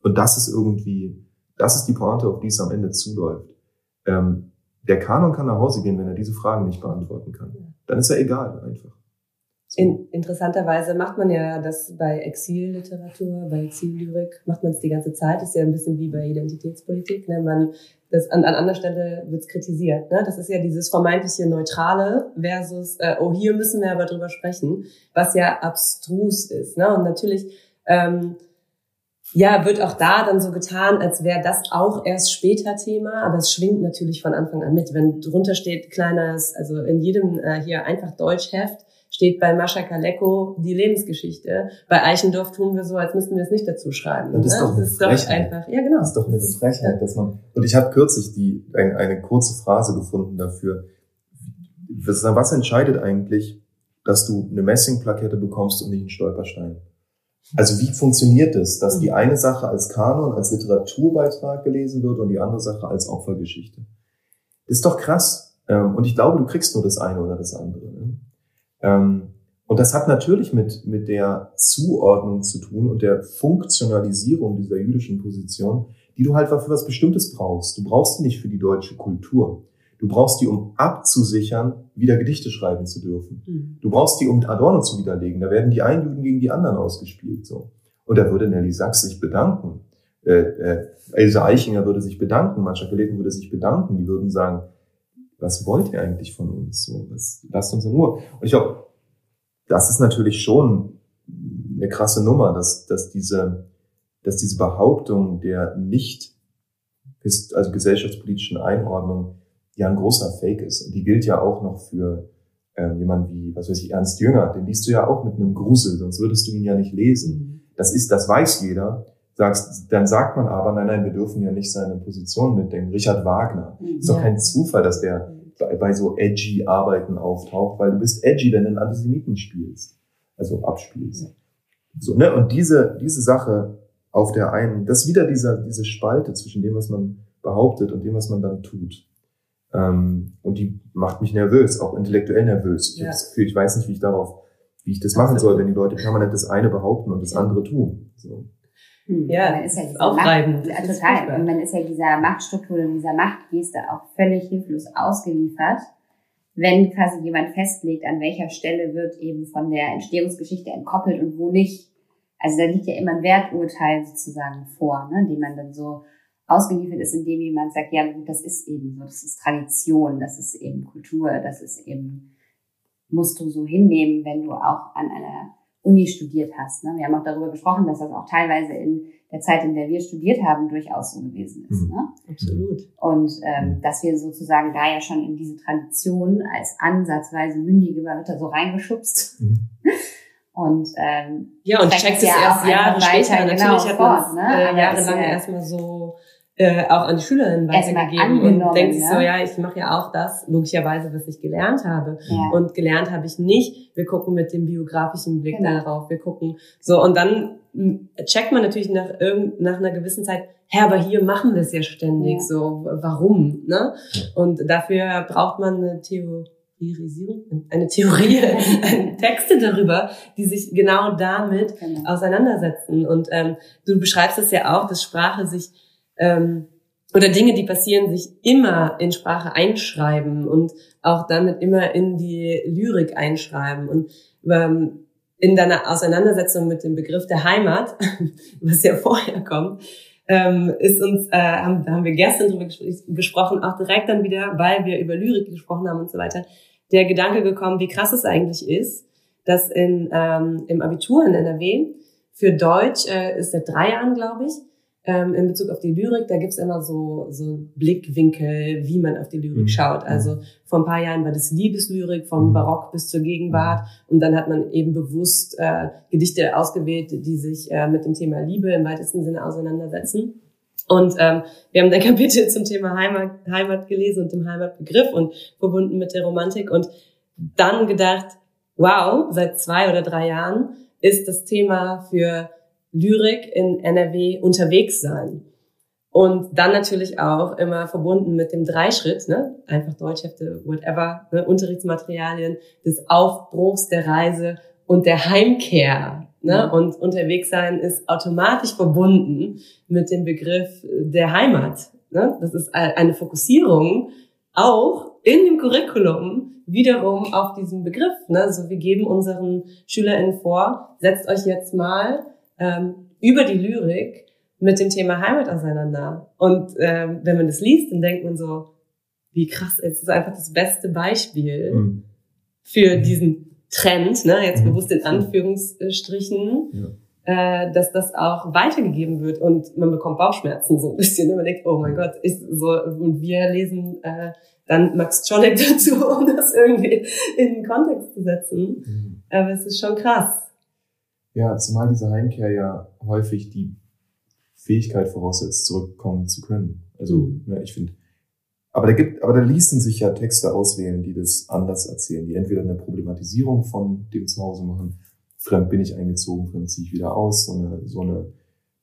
B: Und das ist irgendwie, das ist die Pointe, auf die es am Ende zuläuft. Ähm, der Kanon kann nach Hause gehen, wenn er diese Fragen nicht beantworten kann. Dann ist er egal einfach.
A: In, interessanterweise macht man ja das bei Exilliteratur, bei Exillyrik, macht man es die ganze Zeit. Das ist ja ein bisschen wie bei Identitätspolitik. Ne? Man, das, an, an anderer Stelle wird es kritisiert. Ne? Das ist ja dieses vermeintliche Neutrale versus, äh, oh, hier müssen wir aber drüber sprechen, was ja abstrus ist. Ne? Und natürlich ähm, ja, wird auch da dann so getan, als wäre das auch erst später Thema, aber es schwingt natürlich von Anfang an mit. Wenn drunter steht kleines, also in jedem äh, hier einfach Deutschheft, steht bei Mascha Kaleko die Lebensgeschichte. Bei Eichendorf tun wir so, als müssten wir es nicht dazu schreiben.
B: Und das ist
A: ne?
B: doch eine
A: das ist
B: Frechheit.
A: doch einfach, ja genau.
B: Das ist doch eine Frechheit, dass man. Und ich habe kürzlich die ein, eine kurze Phrase gefunden dafür. Was, was entscheidet eigentlich, dass du eine Messingplakette bekommst und nicht einen Stolperstein? Also wie funktioniert es, dass die eine Sache als Kanon, als Literaturbeitrag gelesen wird und die andere Sache als Opfergeschichte? Das ist doch krass. Ähm, Und ich glaube, du kriegst nur das eine oder das andere. ne? Ähm, Und das hat natürlich mit, mit der Zuordnung zu tun und der Funktionalisierung dieser jüdischen Position, die du halt für was Bestimmtes brauchst. Du brauchst die nicht für die deutsche Kultur. Du brauchst die, um abzusichern, wieder Gedichte schreiben zu dürfen.
A: Mhm.
B: Du brauchst die, um Adorno zu widerlegen. Da werden die einen Juden gegen die anderen ausgespielt. So. Und da würde Nelly Sachs sich bedanken. Äh, äh, Else Eichinger würde sich bedanken, Mascha Kaleten würde sich bedanken. Die würden sagen, was wollt ihr eigentlich von uns? So, was, lasst uns in Ruhe. Und ich glaube, das ist natürlich schon eine krasse Nummer, dass, dass diese, dass diese Behauptung der nicht, also gesellschaftspolitischen Einordnung ja ein großer Fake ist. Und die gilt ja auch noch für ähm, jemand wie, was weiß ich, Ernst Jünger. Den liest du ja auch mit einem Grusel, sonst würdest du ihn ja nicht lesen. Das ist, das weiß jeder. Sagst, dann sagt man aber, nein, nein, wir dürfen ja nicht seine Position mitdenken. Richard Wagner. Ist doch
A: Ja.
B: kein Zufall, dass der bei, bei so edgy Arbeiten auftaucht, weil du bist edgy, wenn du einen Antisemiten spielst. Also abspielst. So, ne? Und diese, diese Sache auf der einen, das ist wieder dieser, diese Spalte zwischen dem, was man behauptet und dem, was man dann tut. Ähm, und die macht mich nervös, auch intellektuell nervös. Ich
A: Ja.
B: habe das Gefühl, ich weiß nicht, wie ich darauf, wie ich das machen soll, wenn die Leute permanent das eine behaupten und das andere tun. So.
C: Hm.
A: Ja,
C: man ist ja dieser
A: aufreibend.
C: Macht,
A: ist
C: total.
A: furchtbar.
C: Und man ist ja dieser Machtstruktur und dieser Machtgeste auch völlig hilflos ausgeliefert, wenn quasi jemand festlegt, an welcher Stelle wird eben von der Entstehungsgeschichte entkoppelt und wo nicht. Also da liegt ja immer ein Werturteil sozusagen vor, ne, dem man dann so ausgeliefert ist, indem jemand sagt, ja gut, das ist eben so, das ist Tradition, das ist eben Kultur, das ist eben, musst du so hinnehmen, wenn du auch an einer Uni studiert hast. Ne? Wir haben auch darüber gesprochen, dass das auch teilweise in der Zeit, in der wir studiert haben, durchaus so gewesen ist.
B: Mhm.
C: Ne?
A: Absolut.
C: Und ähm, dass wir sozusagen da ja schon in diese Tradition als ansatzweise mündige Ritter so reingeschubst.
B: Mhm.
C: Und ähm,
A: Ja, und checkt
C: es ja
A: erst Jahre später. Natürlich
C: genau,
A: hat man
C: ne?
A: es äh, jahrelang
C: äh,
A: erstmal so äh, auch an die Schülerinnen weitergegeben und denkt sich
C: ne?
A: so, ja, ich mache ja auch das, logischerweise, was ich gelernt habe.
C: ja.
A: Und gelernt habe ich nicht. Wir gucken mit dem biografischen Blick
C: Genau.
A: darauf. Wir gucken so und dann m, checkt man natürlich nach nach einer gewissen Zeit, hä, aber hier machen wir es ja ständig.
C: Ja.
A: So, warum? Ne? Und dafür braucht man eine Theorisierung, eine Theorie, Texte darüber, die sich genau damit
C: genau.
A: auseinandersetzen. Und ähm, du beschreibst es ja auch, dass Sprache sich ähm, oder Dinge, die passieren, sich immer in Sprache einschreiben und auch damit immer in die Lyrik einschreiben. Und ähm, in deiner Auseinandersetzung mit dem Begriff der Heimat, was ja vorher kommt, ähm, ist uns, äh, haben, da haben wir gestern drüber ges gesprochen, auch direkt dann wieder, weil wir über Lyrik gesprochen haben und so weiter, der Gedanke gekommen, wie krass es eigentlich ist, dass in, ähm, im Abitur in NRW für Deutsch äh, ist seit drei Jahren, glaube ich, ähm, in Bezug auf die Lyrik, da gibt's immer so, so Blickwinkel, wie man auf die Lyrik
B: Mhm.
A: schaut. Also vor ein paar Jahren war das Liebeslyrik vom
B: Mhm.
A: Barock bis zur Gegenwart und dann hat man eben bewusst äh, Gedichte ausgewählt, die sich äh, mit dem Thema Liebe im weitesten Sinne auseinandersetzen. Und ähm, wir haben ein Kapitel zum Thema Heimat, Heimat gelesen und dem Heimatbegriff und verbunden mit der Romantik und dann gedacht, wow, seit zwei oder drei Jahren ist das Thema für Lyrik in NRW unterwegs sein. Und dann natürlich auch immer verbunden mit dem Dreischritt, ne? einfach Deutschhefte, whatever, ne? Unterrichtsmaterialien, des Aufbruchs der Reise und der Heimkehr. Ne? Und unterwegs sein ist automatisch verbunden mit dem Begriff der Heimat. Ne? Das ist eine Fokussierung auch in dem Curriculum wiederum auf diesen Begriff. Ne? Also wir geben unseren SchülerInnen vor, setzt euch jetzt mal ähm, über die Lyrik mit dem Thema Heimat auseinander. Und ähm, wenn man das liest, dann denkt man so, wie krass, es ist einfach das beste Beispiel mhm. für diesen Trend, ne, jetzt mhm. bewusst in Anführungsstrichen, ja. äh, dass das auch weitergegeben wird und man bekommt Bauchschmerzen so ein bisschen. Und man denkt, oh mein Gott, ist so, und wir lesen äh, dann Max Czolek dazu, um das irgendwie in den Kontext zu setzen. Mhm. Aber es ist schon krass.
B: Ja, zumal diese Heimkehr ja häufig die Fähigkeit voraussetzt, zurückkommen zu können. Also, ne, ich finde, aber da gibt, aber da ließen sich ja Texte auswählen, die das anders erzählen, die entweder eine Problematisierung von dem Zuhause machen, fremd bin ich eingezogen, fremd ziehe ich wieder aus, so eine, so eine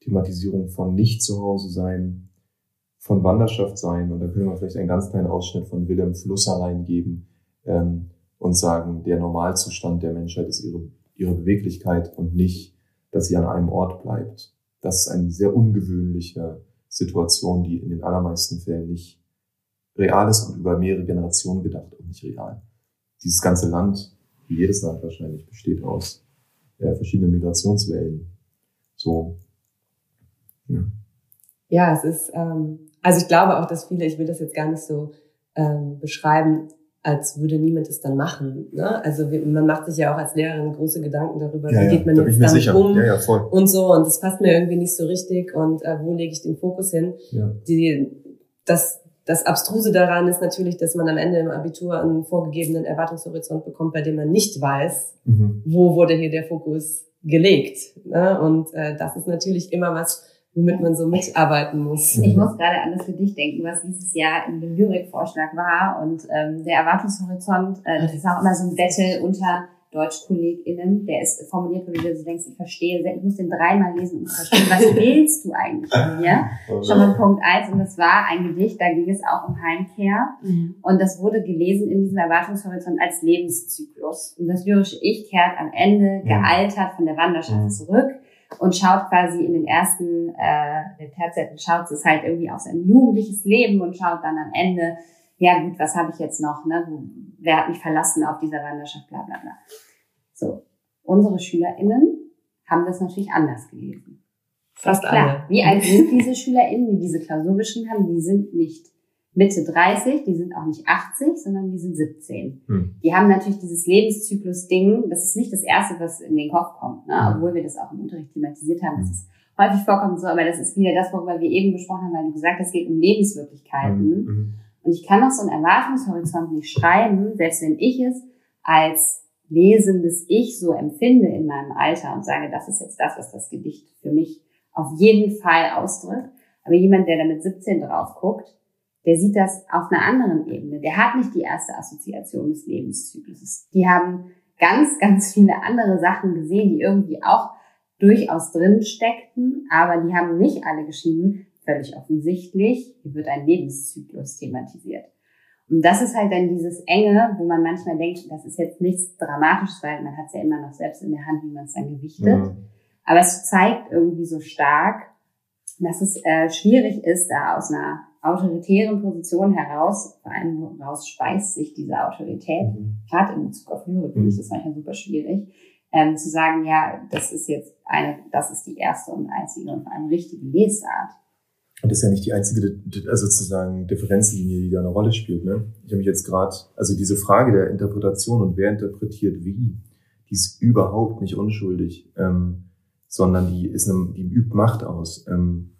B: Thematisierung von nicht zu Hause sein, von Wanderschaft sein. Und da können wir vielleicht einen ganz kleinen Ausschnitt von Willem Flusser reingeben ähm, und sagen, der Normalzustand der Menschheit ist ihre, ihre Beweglichkeit und nicht, dass sie an einem Ort bleibt. Das ist eine sehr ungewöhnliche Situation, die in den allermeisten Fällen nicht real ist und über mehrere Generationen gedacht und nicht real. Dieses ganze Land, wie jedes Land wahrscheinlich, besteht aus äh, verschiedenen Migrationswellen. So.
A: Ja. ja, es ist, ähm, also ich glaube auch, dass viele, ich will das jetzt gar nicht so ähm, beschreiben, als würde niemand es dann machen. Ne? Also man macht sich ja auch als Lehrerin große Gedanken darüber,
B: ja,
A: wie geht man jetzt damit
B: sicher.
A: um
B: ja,
A: und so. Und das passt mir irgendwie nicht so richtig und äh, wo lege ich den Fokus hin? Die, das, das Abstruse daran ist natürlich, dass man am Ende im Abitur einen vorgegebenen Erwartungshorizont bekommt, bei dem man nicht weiß, mhm. wo wurde hier der Fokus gelegt. Ne? Und äh, das ist natürlich immer was, womit man so mitarbeiten muss.
C: Ich muss gerade an das Gedicht denken, was dieses Jahr in dem Lyrikvorschlag war. Und ähm, der Erwartungshorizont, äh, das ist auch immer so ein Battle unter DeutschkollegInnen, der ist formuliert, wo du so denkst, ich verstehe, ich muss den dreimal lesen, um zu verstehen, was willst du eigentlich von mir? Schon mal Punkt eins. Und das war ein Gedicht, da ging es auch um Heimkehr. Mhm. Und das wurde gelesen in diesem Erwartungshorizont als Lebenszyklus. Und das lyrische Ich kehrt am Ende gealtert von der Wanderschaft zurück und schaut quasi in den ersten, äh, der Terzetten schaut es halt irgendwie auf sein jugendliches Leben und schaut dann am Ende, ja gut, was habe ich jetzt noch, ne? wer hat mich verlassen auf dieser Wanderschaft, bla bla bla. So, unsere SchülerInnen haben das natürlich anders gelesen.
A: Fast alle.
C: Wie alt sind diese SchülerInnen, die diese Klausur geschrieben haben? Die sind nicht Mitte 30, die sind auch nicht 80, sondern die sind 17. Hm. Die haben natürlich dieses Lebenszyklus-Ding, das ist nicht das Erste, was in den Kopf kommt, ne? Hm. obwohl wir das auch im Unterricht thematisiert haben, dass hm. es häufig vorkommt so, aber das ist wieder das, worüber wir eben gesprochen haben, weil du gesagt hast, es geht um Lebenswirklichkeiten. Hm. hm. Und ich kann auch so einen Erwartungshorizont nicht schreiben, selbst wenn ich es als lesendes Ich so empfinde in meinem Alter und sage, das ist jetzt das, was das Gedicht für mich auf jeden Fall ausdrückt. Aber jemand, der da mit 17 drauf guckt, der sieht das auf einer anderen Ebene. Der hat nicht die erste Assoziation des Lebenszykluses. Die haben ganz, ganz viele andere Sachen gesehen, die irgendwie auch durchaus drin steckten, aber die haben nicht alle geschrieben, völlig offensichtlich, hier wird ein Lebenszyklus thematisiert. Und das ist halt dann dieses Enge, wo man manchmal denkt, das ist jetzt nichts Dramatisches, weil man hat es ja immer noch selbst in der Hand, wie man es dann gewichtet. Mhm. Aber es zeigt irgendwie so stark, dass es äh, schwierig ist, da aus einer autoritären Position heraus, vor allem woraus speist sich diese Autorität, mhm. gerade in Bezug auf Lyrik, finde ich mhm. das manchmal super schwierig, ähm, zu sagen, ja, das ist jetzt eine, das ist die erste und einzige und vor allem richtige Lesart.
B: Und das ist ja nicht die einzige, also sozusagen Differenzlinie, die da eine Rolle spielt. Ne? Ich habe mich jetzt gerade, also diese Frage der Interpretation und wer interpretiert wie, die ist überhaupt nicht unschuldig, ähm, sondern die ist eine, die übt Macht aus. Ähm,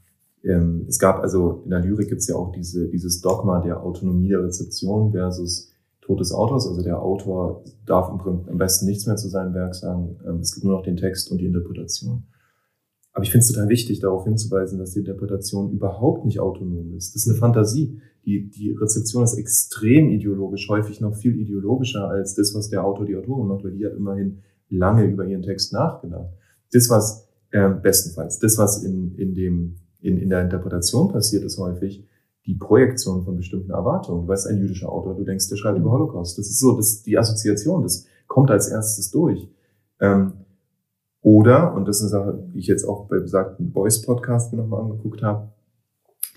B: ähm, es gab also in der Lyrik gibt es ja auch diese, dieses Dogma der Autonomie der Rezeption versus Tod des Autors. Also der Autor darf im Prinzip am besten nichts mehr zu seinem Werk sagen. Ähm, es gibt nur noch den Text und die Interpretation. Aber ich finde es total wichtig, darauf hinzuweisen, dass die Interpretation überhaupt nicht autonom ist. Das ist eine Fantasie. Die, die Rezeption ist extrem ideologisch, häufig noch viel ideologischer als das, was der Autor, die Autorin macht, weil die hat immerhin lange über ihren Text nachgedacht. Das, was äh, bestenfalls, das, was in, in dem in, in der Interpretation passiert es häufig, die Projektion von bestimmten Erwartungen. Du weißt, ein jüdischer Autor, du denkst, der schreibt über Holocaust. Das ist so, das die Assoziation, das kommt als erstes durch. Ähm, oder, und das ist eine Sache, die ich jetzt auch bei besagten Beuys-Podcast mir nochmal angeguckt habe,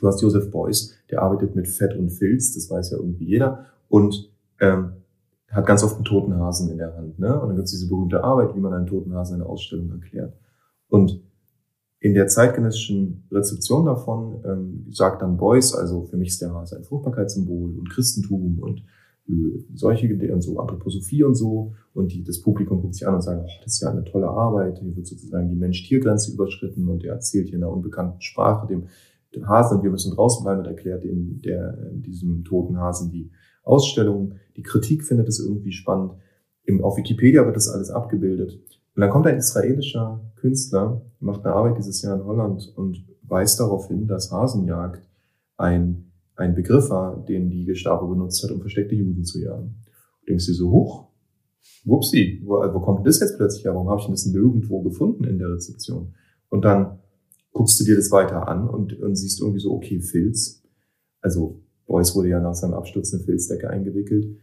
B: du hast Josef Beuys, der arbeitet mit Fett und Filz, das weiß ja irgendwie jeder, und ähm, hat ganz oft einen toten Hasen in der Hand. Ne? Und dann gibt es diese berühmte Arbeit, wie man einen toten Hasen in einer Ausstellung erklärt. Und in der zeitgenössischen Rezeption davon ähm, sagt dann Beuys, also für mich ist der Hase ein Fruchtbarkeitssymbol und Christentum und äh, solche und so Anthroposophie und so und die, das Publikum guckt sich an und sagt, oh, das ist ja eine tolle Arbeit, hier wird sozusagen die Mensch-Tier-Grenze überschritten und er erzählt hier in einer unbekannten Sprache dem, dem Hasen und wir müssen draußen bleiben und erklärt in, der, in diesem toten Hasen die Ausstellung. Die Kritik findet es irgendwie spannend. Im, auf Wikipedia wird das alles abgebildet. Und dann kommt ein israelischer Künstler, macht eine Arbeit dieses Jahr in Holland und weist darauf hin, dass Hasenjagd ein, ein Begriff war, den die Gestapo benutzt hat, um versteckte Juden zu jagen. Du denkst dir so, hoch, wupsi, wo, wo kommt das jetzt plötzlich her? Warum habe ich das nirgendwo gefunden in der Rezeption? Und dann guckst du dir das weiter an und, und siehst irgendwie so, okay, Filz. Also Beuys wurde ja nach seinem Absturz eine Filzdecke eingewickelt.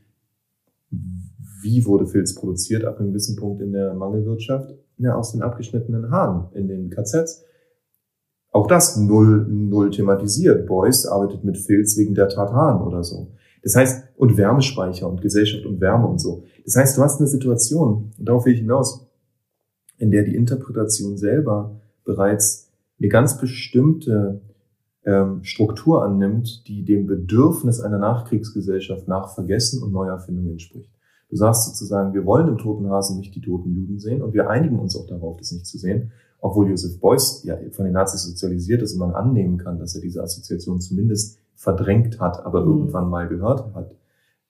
B: Wie wurde Filz produziert ab einem gewissen Punkt in der Mangelwirtschaft? Ja, aus den abgeschnittenen Haaren in den KZs. Auch das null, null thematisiert. Beuys arbeitet mit Filz wegen der Tartaren oder so. Das heißt, und Wärmespeicher und Gesellschaft und Wärme und so. Das heißt, du hast eine Situation, und darauf will ich hinaus, in der die Interpretation selber bereits eine ganz bestimmte ähm, Struktur annimmt, die dem Bedürfnis einer Nachkriegsgesellschaft nach Vergessen und Neuerfindung entspricht. Du sagst sozusagen, wir wollen im toten Hasen nicht die toten Juden sehen und wir einigen uns auch darauf, das nicht zu sehen, obwohl Joseph Beuys ja von den Nazis sozialisiert ist und man annehmen kann, dass er diese Assoziation zumindest verdrängt hat, aber mhm. irgendwann mal gehört hat.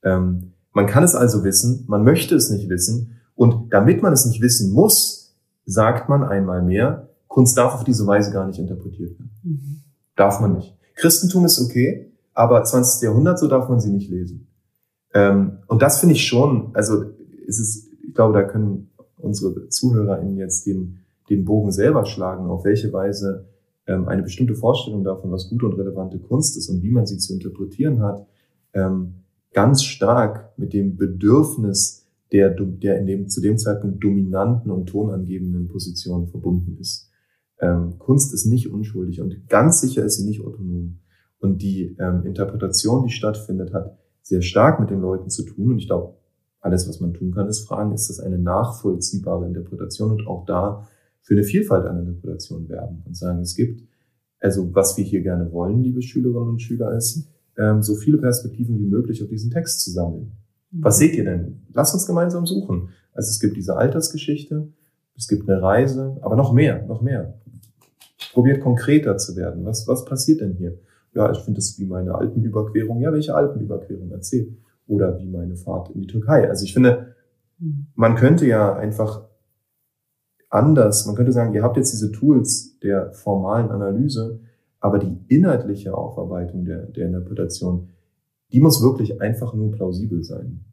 B: Ähm, man kann es also wissen, man möchte es nicht wissen und damit man es nicht wissen muss, sagt man einmal mehr, Kunst darf auf diese Weise gar nicht interpretiert werden. Mhm. Darf man nicht. Christentum ist okay, aber 20. Jahrhundert, so darf man sie nicht lesen. Ähm, und das finde ich schon, also es ist, ich glaube, da können unsere ZuhörerInnen jetzt den, den Bogen selber schlagen, auf welche Weise ähm, eine bestimmte Vorstellung davon, was gute und relevante Kunst ist und wie man sie zu interpretieren hat, ähm, ganz stark mit dem Bedürfnis der, der in dem, zu dem Zeitpunkt dominanten und tonangebenden Position verbunden ist. Ähm, Kunst ist nicht unschuldig und ganz sicher ist sie nicht autonom. Und die ähm, Interpretation, die stattfindet, hat sehr stark mit den Leuten zu tun. Und ich glaube, alles, was man tun kann, ist fragen, ist das eine nachvollziehbare Interpretation und auch da für eine Vielfalt an Interpretationen werben und sagen, es gibt, also was wir hier gerne wollen, liebe Schülerinnen und Schüler, ist, ähm, so viele Perspektiven wie möglich auf diesen Text zu sammeln. Was seht ihr denn? Lasst uns gemeinsam suchen. Also es gibt diese Altersgeschichte, es gibt eine Reise, aber noch mehr, noch mehr probiert konkreter zu werden. Was, was passiert denn hier? Ja, ich finde es wie meine Alpenüberquerung. Ja, welche Alpenüberquerung erzählt? Oder wie meine Fahrt in die Türkei. Also ich finde, man könnte ja einfach anders, man könnte sagen, ihr habt jetzt diese Tools der formalen Analyse, aber die inhaltliche Aufarbeitung der, der Interpretation, die muss wirklich einfach nur plausibel sein.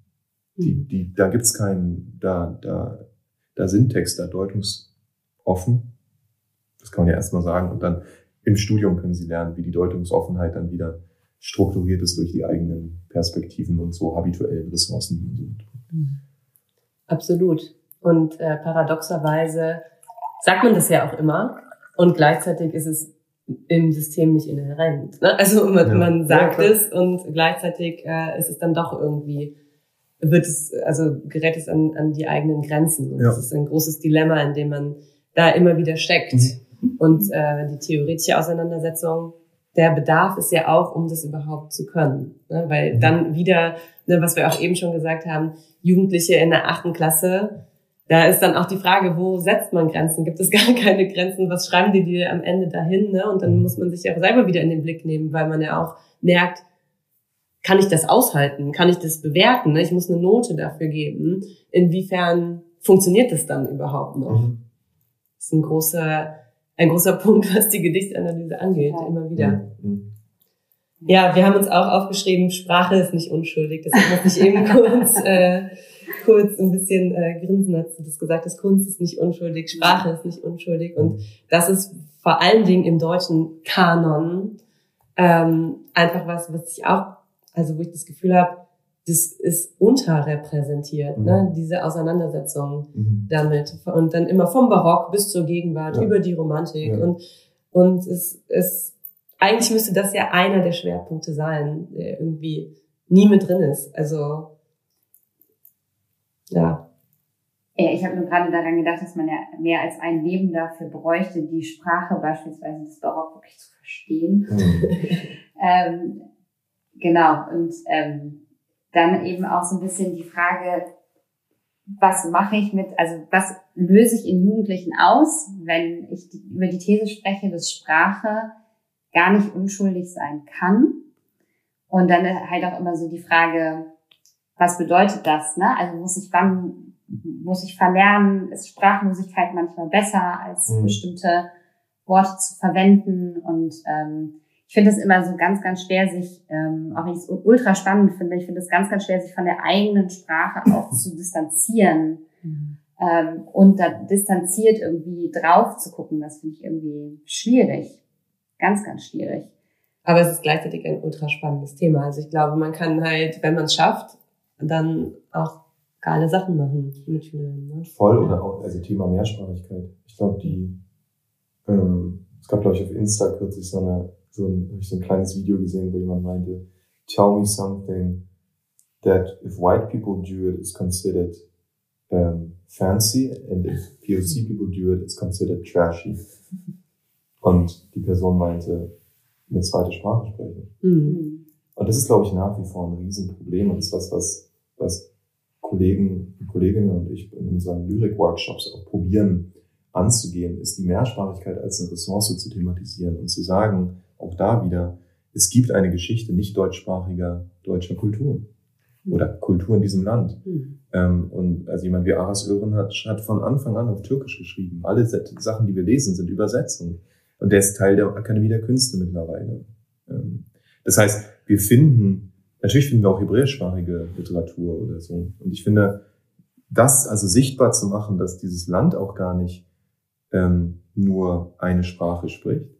B: Die, hm. die, da gibt's keinen, da, da, da sind Texte deutungsoffen das kann man ja erstmal sagen. Und dann im Studium können sie lernen, wie die Deutungsoffenheit dann wieder strukturiert ist durch die eigenen Perspektiven und so habituellen Ressourcen. Und so.
A: Mhm. Absolut. Und äh, paradoxerweise sagt man das ja auch immer. Und gleichzeitig ist es im System nicht inhärent. Ne? Also man, ja. man sagt ja, es und gleichzeitig äh, ist es dann doch irgendwie, wird es, also gerät es an, an die eigenen Grenzen. Und ja. das ist ein großes Dilemma, in dem man da immer wieder steckt. Mhm. Und äh, die theoretische Auseinandersetzung, der Bedarf ist ja auch, um das überhaupt zu können. Ne? Weil mhm. dann wieder, ne, was wir auch eben schon gesagt haben, Jugendliche in der achten Klasse, da ist dann auch die Frage, wo setzt man Grenzen? Gibt es gar keine Grenzen? Was schreiben die dir am Ende dahin? Ne? Und dann muss man sich ja auch selber wieder in den Blick nehmen, weil man ja auch merkt, kann ich das aushalten? Kann ich das bewerten? Ne? Ich muss eine Note dafür geben. Inwiefern funktioniert das dann überhaupt noch? Mhm. Das ist ein großer ein großer Punkt, was die Gedichtsanalyse angeht, ja. immer wieder. Mhm. Ja, wir haben uns auch aufgeschrieben, Sprache ist nicht unschuldig. Deshalb muss ich eben kurz, äh, kurz ein bisschen äh, grinsen, als du das gesagt hast. Kunst ist nicht unschuldig, Sprache ist nicht unschuldig. Und das ist vor allen Dingen im deutschen Kanon ähm, einfach was, was ich auch, also wo ich das Gefühl habe, das ist unterrepräsentiert, mhm. ne? diese Auseinandersetzung mhm. damit. Und dann immer vom Barock bis zur Gegenwart, ja. über die Romantik. Ja. Und, und es, es eigentlich müsste das ja einer der Schwerpunkte sein, der irgendwie nie mit drin ist. Also ja.
C: Ja, ich habe nur gerade daran gedacht, dass man ja mehr als ein Leben dafür bräuchte, die Sprache beispielsweise des Barock wirklich zu verstehen. Mhm. ähm, genau, und ähm, dann eben auch so ein bisschen die Frage, was mache ich mit, also was löse ich in Jugendlichen aus, wenn ich die, über die These spreche, dass Sprache gar nicht unschuldig sein kann. Und dann halt auch immer so die Frage, was bedeutet das? Ne? Also muss ich wann, muss ich verlernen, ist Sprachlosigkeit manchmal besser als mhm. bestimmte Worte zu verwenden und ähm, ich finde es immer so ganz, ganz schwer, sich, ähm, auch wenn ich es ultra spannend finde, ich finde es ganz, ganz schwer, sich von der eigenen Sprache auch zu distanzieren mhm. ähm, und da distanziert irgendwie drauf zu gucken. Das finde ich irgendwie schwierig. Ganz, ganz schwierig.
A: Aber es ist gleichzeitig ein ultra spannendes Thema. Also ich glaube, man kann halt, wenn man es schafft, dann auch geile Sachen machen mit Schülern. Ne?
B: Voll oder auch, also Thema Mehrsprachigkeit. Ich glaube, die, ähm, es gab, glaube ich, auf Insta kürzlich so eine so ein, hab ich so ein kleines Video gesehen, wo jemand meinte, tell me something that if white people do it, is considered um, fancy and if POC people do it, it's considered trashy. Und die Person meinte, eine zweite Sprache sprechen. Mhm. Und das ist, glaube ich, nach wie vor ein Riesenproblem und das ist was, was, was Kollegen und Kolleginnen und ich in unseren Lyrik-Workshops auch probieren anzugehen, ist die Mehrsprachigkeit als eine Ressource zu thematisieren und zu sagen, auch da wieder, es gibt eine Geschichte nicht deutschsprachiger deutscher Kultur oder Kultur in diesem Land. Mhm. Ähm, und also jemand wie Aras Ören hat, hat von Anfang an auf Türkisch geschrieben. Alle Sachen, die wir lesen, sind Übersetzungen. Und der ist Teil der Akademie der Künste mittlerweile. Ähm, das heißt, wir finden, natürlich finden wir auch hebräischsprachige Literatur oder so. Und ich finde, das also sichtbar zu machen, dass dieses Land auch gar nicht ähm, nur eine Sprache spricht,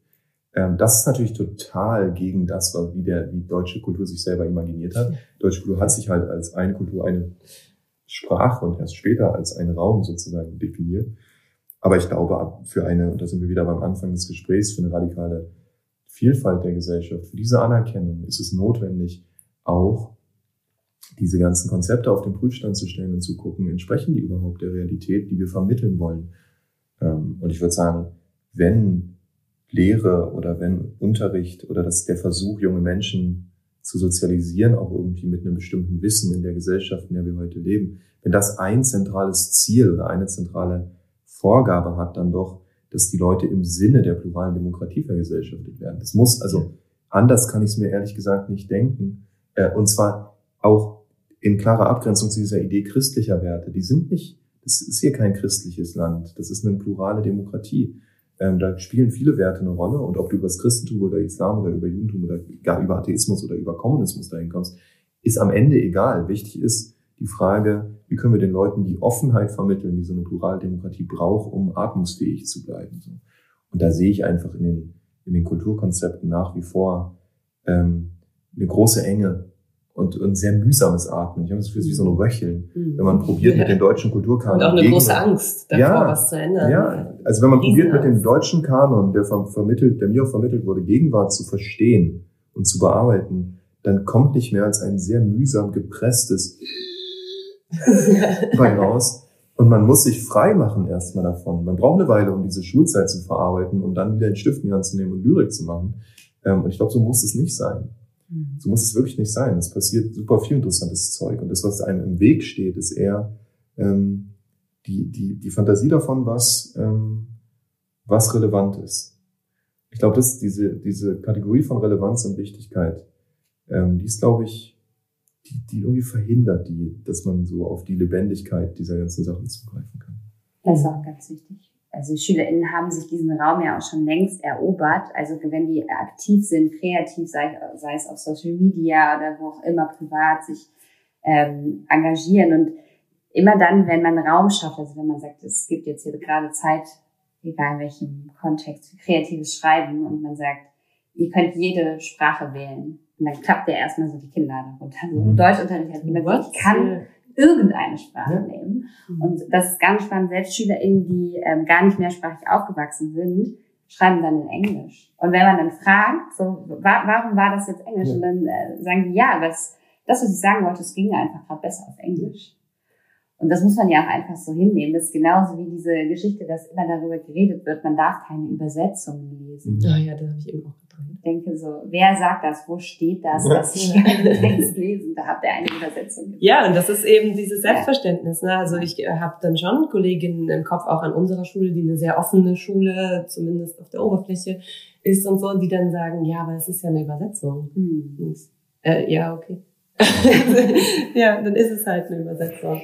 B: das ist natürlich total gegen das, wie der, wie deutsche Kultur sich selber imaginiert hat. Deutsche Kultur hat sich halt als eine Kultur, eine Sprache und erst später als einen Raum sozusagen definiert. Aber ich glaube, für eine, und da sind wir wieder beim Anfang des Gesprächs, für eine radikale Vielfalt der Gesellschaft, für diese Anerkennung ist es notwendig, auch diese ganzen Konzepte auf den Prüfstand zu stellen und zu gucken, entsprechen die überhaupt der Realität, die wir vermitteln wollen. Ähm, und ich würde sagen, wenn Lehre oder wenn Unterricht oder das der Versuch, junge Menschen zu sozialisieren, auch irgendwie mit einem bestimmten Wissen in der Gesellschaft, in der wir heute leben, wenn das ein zentrales Ziel oder eine zentrale Vorgabe hat, dann doch, dass die Leute im Sinne der pluralen Demokratie vergesellschaftet werden. Das muss, also anders kann ich es mir ehrlich gesagt nicht denken. Äh, und zwar auch in klarer Abgrenzung zu dieser Idee christlicher Werte. Die sind nicht, das ist hier kein christliches Land, das ist eine plurale Demokratie. Ähm, da spielen viele Werte eine Rolle und ob du über das Christentum oder Islam oder über Judentum oder gar über Atheismus oder über Kommunismus dahin kommst, ist am Ende egal. Wichtig ist die Frage, wie können wir den Leuten die Offenheit vermitteln, die so eine Pluraldemokratie braucht, um atmungsfähig zu bleiben. Und da sehe ich einfach in den, in den Kulturkonzepten nach wie vor ähm, eine große Enge und, und sehr mühsames Atmen. Ich habe das Gefühl, es ist wie so ein Röcheln, mhm. wenn man probiert mit den deutschen Kulturkanon.
A: Und auch eine gegen, große Angst davor,
B: ja,
A: was zu ändern.
B: Ja, also wenn man probiert mit dem deutschen Kanon, der vermittelt, der mir auch vermittelt wurde, Gegenwart zu verstehen und zu bearbeiten, dann kommt nicht mehr als ein sehr mühsam gepresstes bei raus. Und man muss sich frei machen erstmal davon. Man braucht eine Weile, um diese Schulzeit zu verarbeiten, um dann wieder den Stift in die Hand zu nehmen und Lyrik zu machen. Ähm, und ich glaube, so muss es nicht sein. So muss es wirklich nicht sein. Es passiert super viel interessantes Zeug. Und das, was einem im Weg steht, ist eher ähm, die, die, die Fantasie davon, was, ähm, was relevant ist. Ich glaube, dass diese, diese Kategorie von Relevanz und Wichtigkeit, ähm, die ist, glaube ich, die, die irgendwie verhindert die, dass man so auf die Lebendigkeit dieser ganzen Sachen zugreifen kann.
C: Das ist auch ganz wichtig. Also die SchülerInnen haben sich diesen Raum ja auch schon längst erobert. Also wenn die aktiv sind, kreativ, sei, sei es auf Social Media oder wo auch immer privat sich ähm, engagieren und immer dann, wenn man Raum schafft, also wenn man sagt, es gibt jetzt hier gerade Zeit, egal in welchem Kontext, für kreatives Schreiben und man sagt, ihr könnt jede Sprache wählen. Und dann klappt ja erstmal so die Kinder darunter. So mhm. Deutschunterricht hat jemand, ich kann irgendeine Sprache ja. nehmen. Und das ist ganz spannend. Selbst SchülerInnen, die ähm, gar nicht mehrsprachig aufgewachsen sind, schreiben dann in Englisch. Und wenn man dann fragt, so, wa warum war das jetzt Englisch? Ja. Und dann äh, sagen die, ja, was, das, was ich sagen wollte, es ging einfach gerade besser auf Englisch. Und das muss man ja auch einfach so hinnehmen. Das ist genauso wie diese Geschichte, dass immer darüber geredet wird, man darf keine Übersetzungen lesen.
A: Ah ja, da habe ich eben auch
C: denke so, wer sagt das? Wo steht das, dass ich Text lesen darf, der eine Übersetzung?
A: Ja, und das ist eben dieses Selbstverständnis. Ne? Also ich äh, habe dann schon Kolleginnen im Kopf, auch an unserer Schule, die eine sehr offene Schule, zumindest auf der Oberfläche ist und so, die dann sagen, ja, aber es ist ja eine Übersetzung. Hm. Äh, ja, okay. ja, dann ist es halt eine Übersetzung.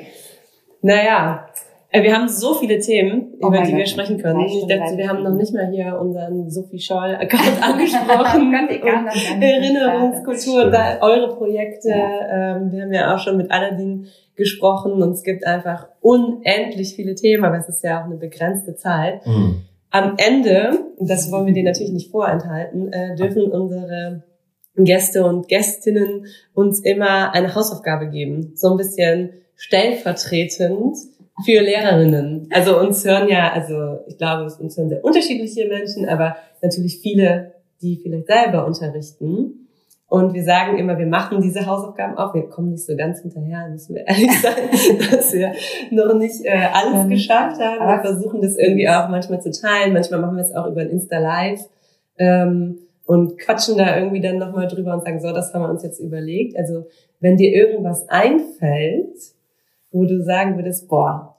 A: Naja, wir haben so viele Themen, oh über die Gott. wir sprechen können. Ich dachte, wir haben noch nicht mal hier unseren Sophie Scholl-Account angesprochen. Erinnerungskultur, da, eure Projekte. Ja. Ähm, wir haben ja auch schon mit Aladdin gesprochen und es gibt einfach unendlich viele Themen, aber es ist ja auch eine begrenzte Zeit. Mhm. Am Ende, das wollen wir dir natürlich nicht vorenthalten, äh, dürfen unsere Gäste und Gästinnen uns immer eine Hausaufgabe geben. So ein bisschen stellvertretend für Lehrerinnen. Also uns hören ja, also ich glaube, uns hören sehr unterschiedliche Menschen, aber natürlich viele, die vielleicht selber unterrichten. Und wir sagen immer, wir machen diese Hausaufgaben auch. Wir kommen nicht so ganz hinterher, müssen wir ehrlich sein, dass wir noch nicht äh, alles geschafft haben. Wir versuchen das irgendwie auch manchmal zu teilen. Manchmal machen wir es auch über ein Insta Live. Ähm, und quatschen da irgendwie dann nochmal drüber und sagen, so, das haben wir uns jetzt überlegt. Also wenn dir irgendwas einfällt, wo du sagen würdest, boah,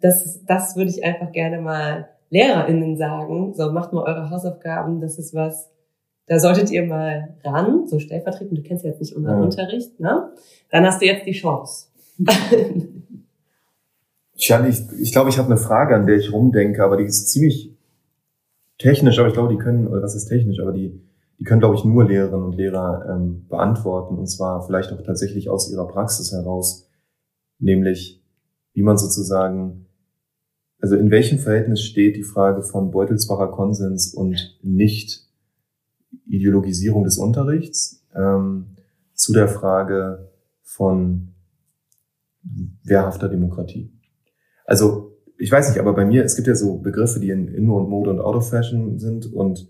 A: das, das würde ich einfach gerne mal LehrerInnen sagen. So, macht mal eure Hausaufgaben, das ist was, da solltet ihr mal ran, so stellvertretend, du kennst ja jetzt nicht unseren ja. Unterricht, ne? Dann hast du jetzt die Chance.
B: Tja, ich, ich glaube, ich habe eine Frage, an der ich rumdenke, aber die ist ziemlich technisch, aber ich glaube, die können, oder was ist technisch, aber die, die können, glaube ich, nur Lehrerinnen und Lehrer ähm, beantworten, und zwar vielleicht auch tatsächlich aus ihrer Praxis heraus nämlich wie man sozusagen, also in welchem Verhältnis steht die Frage von Beutelsbacher Konsens und nicht Ideologisierung des Unterrichts ähm, zu der Frage von wehrhafter Demokratie. Also ich weiß nicht, aber bei mir, es gibt ja so Begriffe, die in Inno und Mode und Out of Fashion sind und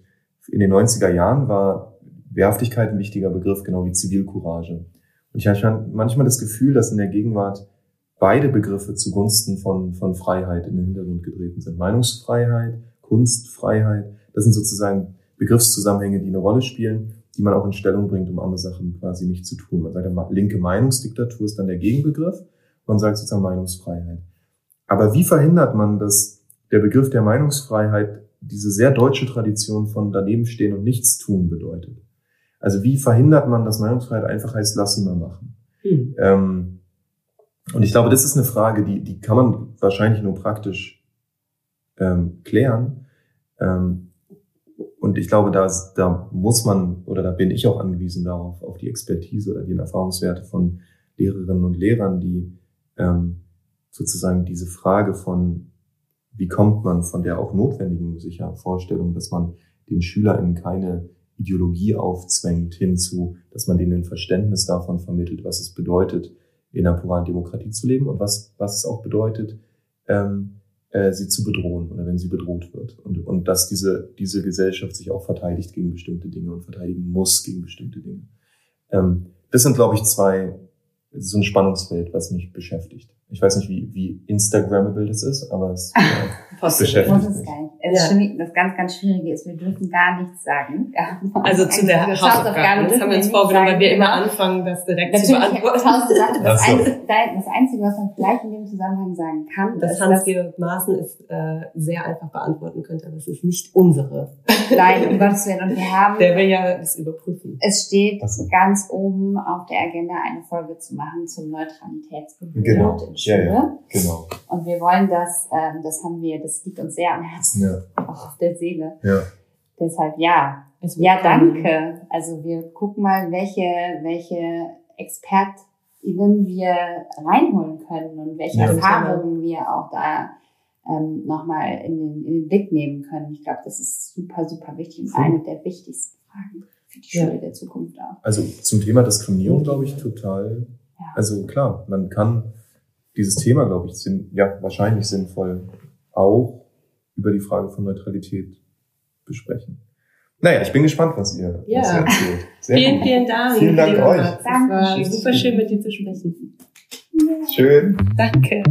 B: in den 90er Jahren war Wehrhaftigkeit ein wichtiger Begriff, genau wie Zivilcourage. Und ich habe manchmal das Gefühl, dass in der Gegenwart beide Begriffe zugunsten von, von Freiheit in den Hintergrund getreten sind. Meinungsfreiheit, Kunstfreiheit, das sind sozusagen Begriffszusammenhänge, die eine Rolle spielen, die man auch in Stellung bringt, um andere Sachen quasi nicht zu tun. Man sagt, linke Meinungsdiktatur ist dann der Gegenbegriff. Man sagt sozusagen Meinungsfreiheit. Aber wie verhindert man, dass der Begriff der Meinungsfreiheit diese sehr deutsche Tradition von daneben stehen und nichts tun bedeutet? Also wie verhindert man, dass Meinungsfreiheit einfach heißt, lass sie mal machen? Mhm. Ähm, und ich glaube, das ist eine Frage, die, die kann man wahrscheinlich nur praktisch ähm, klären. Ähm, und ich glaube, da, da muss man oder da bin ich auch angewiesen darauf, auf die Expertise oder die Erfahrungswerte von Lehrerinnen und Lehrern, die ähm, sozusagen diese Frage von, wie kommt man von der auch notwendigen sicher Vorstellung, dass man den SchülerInnen keine Ideologie aufzwängt, hinzu, dass man denen ein Verständnis davon vermittelt, was es bedeutet, in einer pluralen Demokratie zu leben und was, was es auch bedeutet, ähm, äh, sie zu bedrohen oder wenn sie bedroht wird. Und, und dass diese, diese Gesellschaft sich auch verteidigt gegen bestimmte Dinge und verteidigen muss gegen bestimmte Dinge. Ähm, das sind, glaube ich, zwei, so ein Spannungsfeld, was mich beschäftigt. Ich weiß nicht, wie, wie Instagrammable das ist, aber es äh, beschäftigt
C: das ist geil. Es ja. das ganz, ganz Schwierige ist, wir dürfen gar nichts sagen. Ja.
A: Also zu der Hausaufgabe, das haben wir uns vorgenommen, weil wir immer anfangen, das direkt Natürlich, zu beantworten.
C: Sachen, das, so. Einzige, das Einzige, was man vielleicht in dem Zusammenhang sagen kann,
A: dass ist, Hans-Georg Maaßen es äh, sehr einfach beantworten könnte, aber es ist nicht unsere.
C: Nein, um Gottes Willen. Und wir haben...
A: Der will ja das überprüfen.
C: Es steht ganz oben auf der Agenda, eine Folge zu machen zum Neutralitätsgebot.
B: Genau Ja, ja, genau.
C: Und wir wollen das, ähm, das haben wir, das liegt uns sehr am Herzen,
B: Ja,
C: auch auf der Seele.
B: ja.
C: Deshalb ja.
A: Es wird
C: Ja,
A: kommen.
C: danke. Also wir gucken mal, welche, welche ExpertInnen wir reinholen können und welche
B: Ja.
C: Erfahrungen wir auch da ähm, nochmal in den, in den Blick nehmen können. Ich glaube, das ist super, super wichtig und
B: Voll.
C: eine der wichtigsten Fragen für die
A: Ja.
C: Schule der Zukunft auch.
B: Also zum Thema Diskriminierung glaube ich total.
C: Ja.
B: Also klar, man kann dieses Thema, glaube ich, sinn, ja, wahrscheinlich sinnvoll auch über die Frage von Neutralität besprechen. Naja, ich bin gespannt, was ihr,
A: Ja.
B: was ihr erzählt. Sehr
A: Vielen,
B: gut.
A: vielen Dank.
B: Vielen Dank euch.
A: Mats. Es war
C: Dankeschön.
A: super schön, mit dir zu sprechen.
B: Schön.
A: Danke.